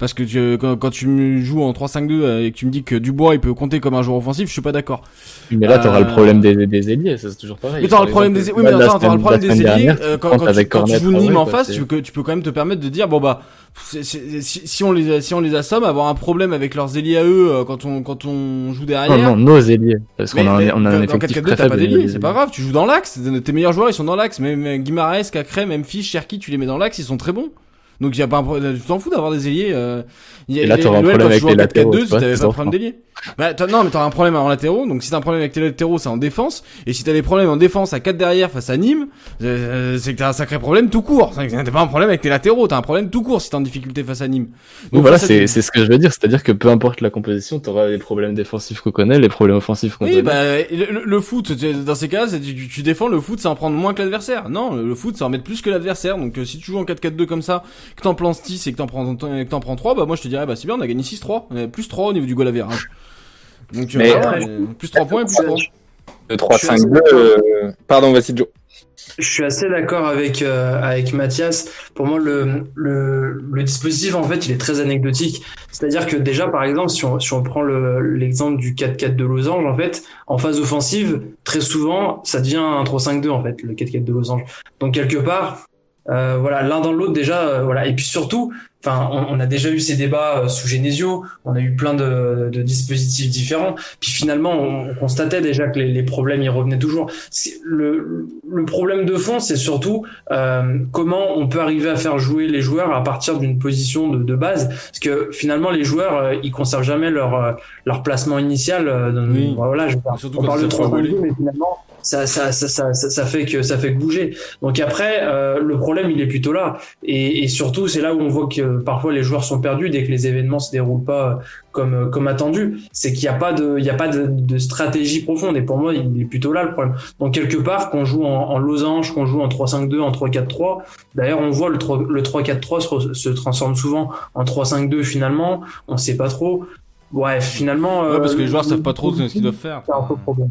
Parce que tu- quand, quand tu me joues en 3-5-2 euh, et que tu me dis que Dubois il peut compter comme un joueur offensif, je suis pas d'accord. Mais là, t'auras Euh, le problème des, des ailiers, ça c'est toujours pareil. Mais t'auras le problème des oui mais là, la attends, t'auras le problème des ailiers euh, tu quand, quand, tu, quand tu joues Nîmes Traoré, en quoi, face, tu peux, tu peux quand même te permettre de dire bon bah si, si on les si on les assomme, avoir un problème avec leurs ailiers à eux euh, quand on quand on joue derrière. Non, non, nos ailiers. Parce qu'on Mais- a mais un, on a un effectif 4-4-2, très t'as faible. d'ailier, c'est pas grave, tu joues dans l'axe, tes meilleurs joueurs ils sont dans l'axe, même Guimaraes, Cacré, Memphis, Cherki, tu les mets dans l'axe, ils sont très bons. Donc y a pas un problème, tu t'en fous d'avoir des ailiers. Euh, y a- Et là, t'auras un problème avec les latéraux, 4-4-2, tu si t'avais pas de problème d'ailier. Bah non mais t'auras un problème en latéraux, donc si t'as un problème avec tes latéraux c'est en défense, et si t'as des problèmes en défense à 4 derrière face à Nîmes, euh, c'est que t'as un sacré problème tout court. T'as pas un problème avec tes latéraux, t'as un problème tout court si t'es en difficulté face à Nîmes. Donc voilà, c'est c'est ce que je veux dire. C'est-à-dire que peu importe la composition, t'auras les problèmes défensifs qu'on connaît, les problèmes offensifs qu'on Oui, connaît. bah, le, le- foot, dans ces cas, tu, tu défends le foot, c'est en prendre moins que l'adversaire. Non, le, le foot, c'est en mettre plus que l'adversaire. Donc, euh, si tu joues en 4-4-2 comme ça, que t'en plantes 10 et que t'en prends, que t'en prends 3, bah, moi, je te dirais, bah, c'est bien, on a gagné 6-3. On a plus 3 au niveau du goal average. Donc, euh, Mais- euh, plus 3 points et plus 3. Le 3-5-2, euh, pardon, vas-y Joe. Je suis assez d'accord avec euh, avec Mathias. Pour moi, le, le le dispositif en fait, il est très anecdotique. C'est-à-dire que déjà, par exemple, si on si on prend le l'exemple du 4-4 de Losange, en fait, en phase offensive, très souvent, ça devient un 3-5-2 en fait, le 4-4 de Losange. Donc quelque part, voilà, l'un dans l'autre déjà, euh, voilà. Et puis surtout, Enfin, on, on, a déjà eu ces débats euh, sous Genesio, on a eu plein de, de dispositifs différents, puis finalement, on, constatait déjà que les, les, problèmes y revenaient toujours. Le, le problème de fond, c'est surtout euh, comment on peut arriver à faire jouer les joueurs à partir d'une position de, de, base, parce que finalement, les joueurs, euh, ils conservent jamais leur euh, leur placement initial. oui. Voilà, je, on parle de 3 mais finalement, ça, ça, ça, ça, ça, fait que ça fait que bouger. Donc après, euh, le problème il est plutôt là, et, et surtout c'est là où on voit que parfois les joueurs sont perdus dès que les événements se déroulent pas comme comme attendu. C'est qu'il n'y a pas de il y a pas de, de, stratégie profonde, et pour moi il est plutôt là le problème. Donc quelque part, qu'on joue en, en losange, qu'on joue en 3-5-2, en 3-4-3. D'ailleurs, on voit le 3 le 3-4-3 se, se, transforme souvent en 3-5-2 finalement. On sait pas trop. Ouais, finalement. Ouais, parce que les joueurs savent pas trop ce qu'ils doivent faire. C'est un peu problème.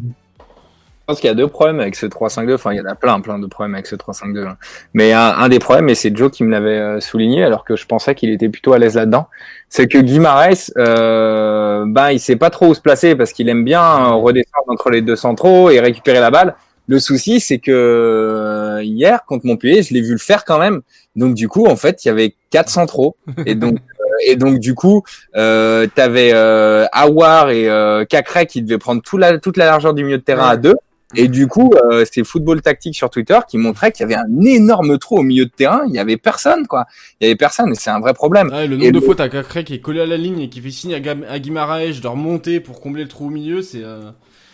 Je pense qu'il y a deux problèmes avec ce 3-5-2. Enfin, il y en a plein, plein de problèmes avec ce 3-5-2. Hein. Mais un, un, des problèmes, et c'est Joe qui me l'avait euh, souligné, alors que je pensais qu'il était plutôt à l'aise là-dedans, c'est que Guimarães, euh, ben, il sait pas trop où se placer parce qu'il aime bien redescendre entre les deux centraux et récupérer la balle. Le souci, c'est que euh, hier contre Montpellier, je l'ai vu le faire quand même. Donc du coup, en fait, il y avait quatre centraux et donc et donc du coup, euh, t'avais euh, Awar et euh, Cacré qui devaient prendre toute la, toute la largeur du milieu de terrain à deux. Et du coup, euh, c'est Football Tactique sur Twitter qui montrait qu'il y avait un énorme trou au milieu de terrain. Il y avait personne, quoi. Il y avait personne, et c'est un vrai problème. Le nombre de fois t'as Cacré qui est collé à la ligne et qui fait signe à, Gam à Guimaraes de remonter pour combler le trou au milieu, c'est. Euh...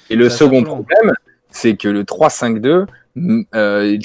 Et le second problème, c'est que le 3-5-2, euh,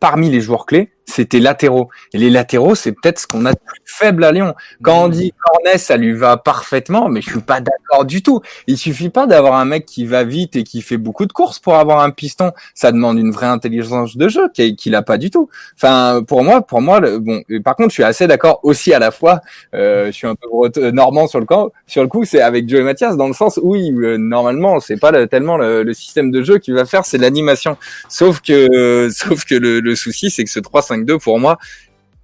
parmi les joueurs clés, c'était latéraux. Et les latéraux, c'est peut-être ce qu'on a de plus faible à Lyon. Quand on dit Cornet, ça lui va parfaitement, mais je suis pas d'accord du tout. Il suffit pas d'avoir un mec qui va vite et qui fait beaucoup de courses pour avoir un piston. Ça demande une vraie intelligence de jeu qu'il a pas du tout. Enfin, pour moi, pour moi, le, bon. Par contre, je suis assez d'accord aussi à la fois. Euh, je suis un peu normand sur le camp, sur le coup, c'est avec Joe et Mathias dans le sens où oui, euh, normalement, c'est pas tellement le, le, système de jeu qui va faire, c'est l'animation. Sauf que, sauf que le, le souci, c'est que ce 3-5 pour moi,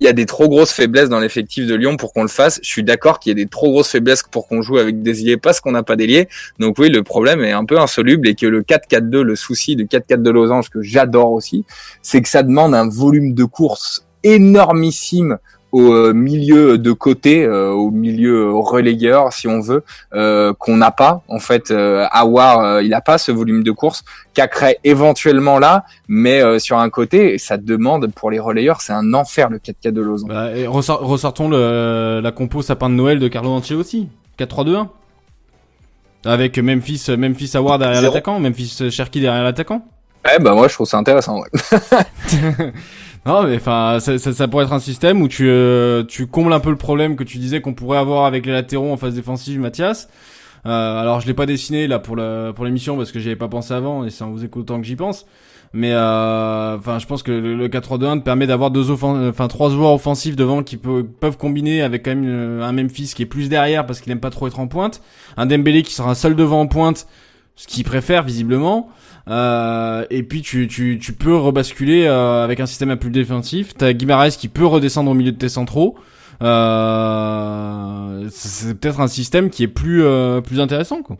il y a des trop grosses faiblesses dans l'effectif de Lyon pour qu'on le fasse. Je suis d'accord qu'il y a des trop grosses faiblesses pour qu'on joue avec des ailiers parce qu'on n'a pas d'ailier. Donc oui, le problème est un peu insoluble et que le 4-4-2, le souci du 4-4 de Losange que j'adore aussi, c'est que ça demande un volume de course énormissime au euh, milieu de côté, euh, au milieu relayeur, si on veut, euh, qu'on n'a pas. En fait, Awar, il n'a pas ce volume de course. Cacré éventuellement là, mais sur un côté, ça demande pour les relayeurs, c'est un enfer le 4K de Lausanne. Bah, et ressortons le, la compo sapin de Noël de Carlo Ancelotti, 4-3-2-1. Avec Memphis, Memphis Awar derrière l'attaquant, Memphis Cherki derrière l'attaquant. Ouais, bah moi je trouve ça intéressant. Ouais. Non, mais enfin, ça, ça, ça, pourrait être un système où tu, euh, tu combles un peu le problème que tu disais qu'on pourrait avoir avec les latéraux en phase défensive, Mathias. Euh, alors, je l'ai pas dessiné là pour la pour l'émission parce que j'y avais pas pensé avant et c'est en vous écoutant que j'y pense. Mais euh, enfin, je pense que le, le 4-3-2-1 te permet d'avoir deux enfin trois joueurs offensifs devant qui peut, peuvent combiner avec quand même euh, un Memphis qui est plus derrière parce qu'il aime pas trop être en pointe, un Dembélé qui sera seul devant en pointe, ce qu'il préfère visiblement. Euh, et puis tu, tu, tu peux rebasculer euh, avec un système un plus défensif. T'as Guimaraes qui peut redescendre au milieu de tes centraux. Euh, c'est peut-être un système qui est plus euh, plus intéressant quoi.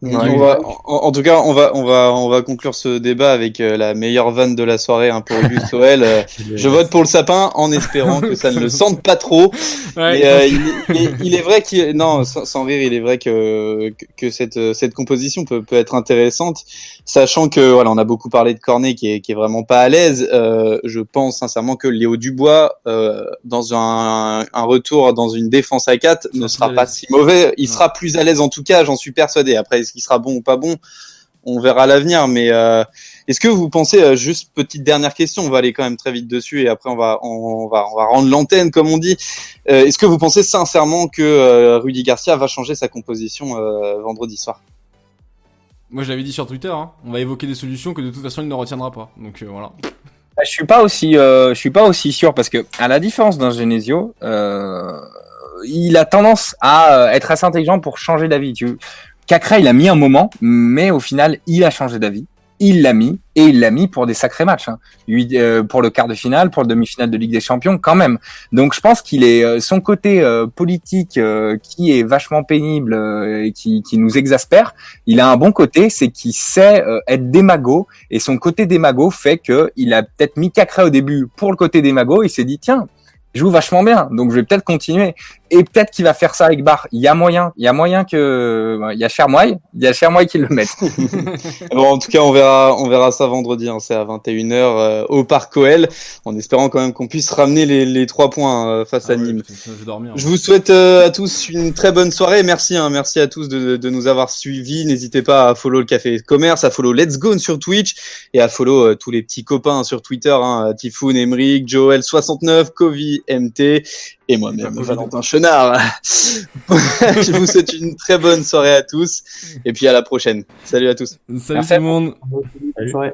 Ouais, on va, en, en, tout cas, on va, on va, on va conclure ce débat avec euh, la meilleure vanne de la soirée hein, pour Auguste Sorel. Euh, je vote pour le sapin en espérant que ça ne le sente pas trop. Ouais, euh, il, il, il, est vrai qu'il, non, sans, sans, rire, il est vrai que que cette cette composition peut peut être intéressante, sachant que voilà, on a beaucoup parlé de Cornet qui est qui est vraiment pas à l'aise. je pense sincèrement que Léo Dubois dans un, un retour dans une défense à 4 ne sera pas si mauvais. Il sera plus à l'aise en tout cas, j'en suis persuadé. Après est-ce qu'il sera bon ou pas bon On verra l'avenir. Mais euh, est-ce que vous pensez, euh, juste petite dernière question, on va aller quand même très vite dessus et après on va on, va on va rendre l'antenne comme on dit. Euh, est-ce que vous pensez sincèrement que euh, Rudy Garcia va changer sa composition euh, vendredi soir? Moi je l'avais dit sur Twitter. Hein. On va évoquer des solutions que de toute façon il ne retiendra pas. Donc voilà. Bah, je suis pas aussi, je suis pas aussi sûr parce que à la différence d'un Genesio, il a tendance à être assez intelligent pour changer d'avis. Tu, Cacré, il a mis un moment, mais au final, il a changé d'avis. Il l'a mis et il l'a mis pour des sacrés matchs. Hein. Euh, pour le quart de finale, pour le demi-finale de Ligue des Champions, quand même. Donc, je pense qu'il est euh, son côté euh, politique euh, qui est vachement pénible et qui, qui, nous exaspère. Il a un bon côté, c'est qu'il sait être démago et son côté démago fait que il a peut-être mis Cacré au début pour le côté démago. Il s'est dit tiens, joue vachement bien, donc je vais peut-être continuer. Et peut-être qu'il va faire ça avec Bar. Il y a moyen, il y a moyen que, il y a Chermoy, il y a Chermoy qui le mette. bon, en tout cas, on verra, on verra ça vendredi. Hein, c'est à 21h euh, au Parc OL, en espérant quand même qu'on puisse ramener les, les trois points euh, face Ah à ouais, Nîmes. je vais dormir. Je vous souhaite euh, à tous une très bonne soirée. Merci, hein, merci à tous de, de nous avoir suivis. N'hésitez pas à follow le Café Commerce, à follow Let's Go sur Twitch et à follow euh, tous les petits copains sur Twitter, hein, Tifoun, Emric, Joel69, Kovi, MT et moi-même, Valentin Chenard. Je vous souhaite une très bonne soirée à tous et puis à la prochaine. Salut à tous. Salut Merci tout le monde. Bonne soirée.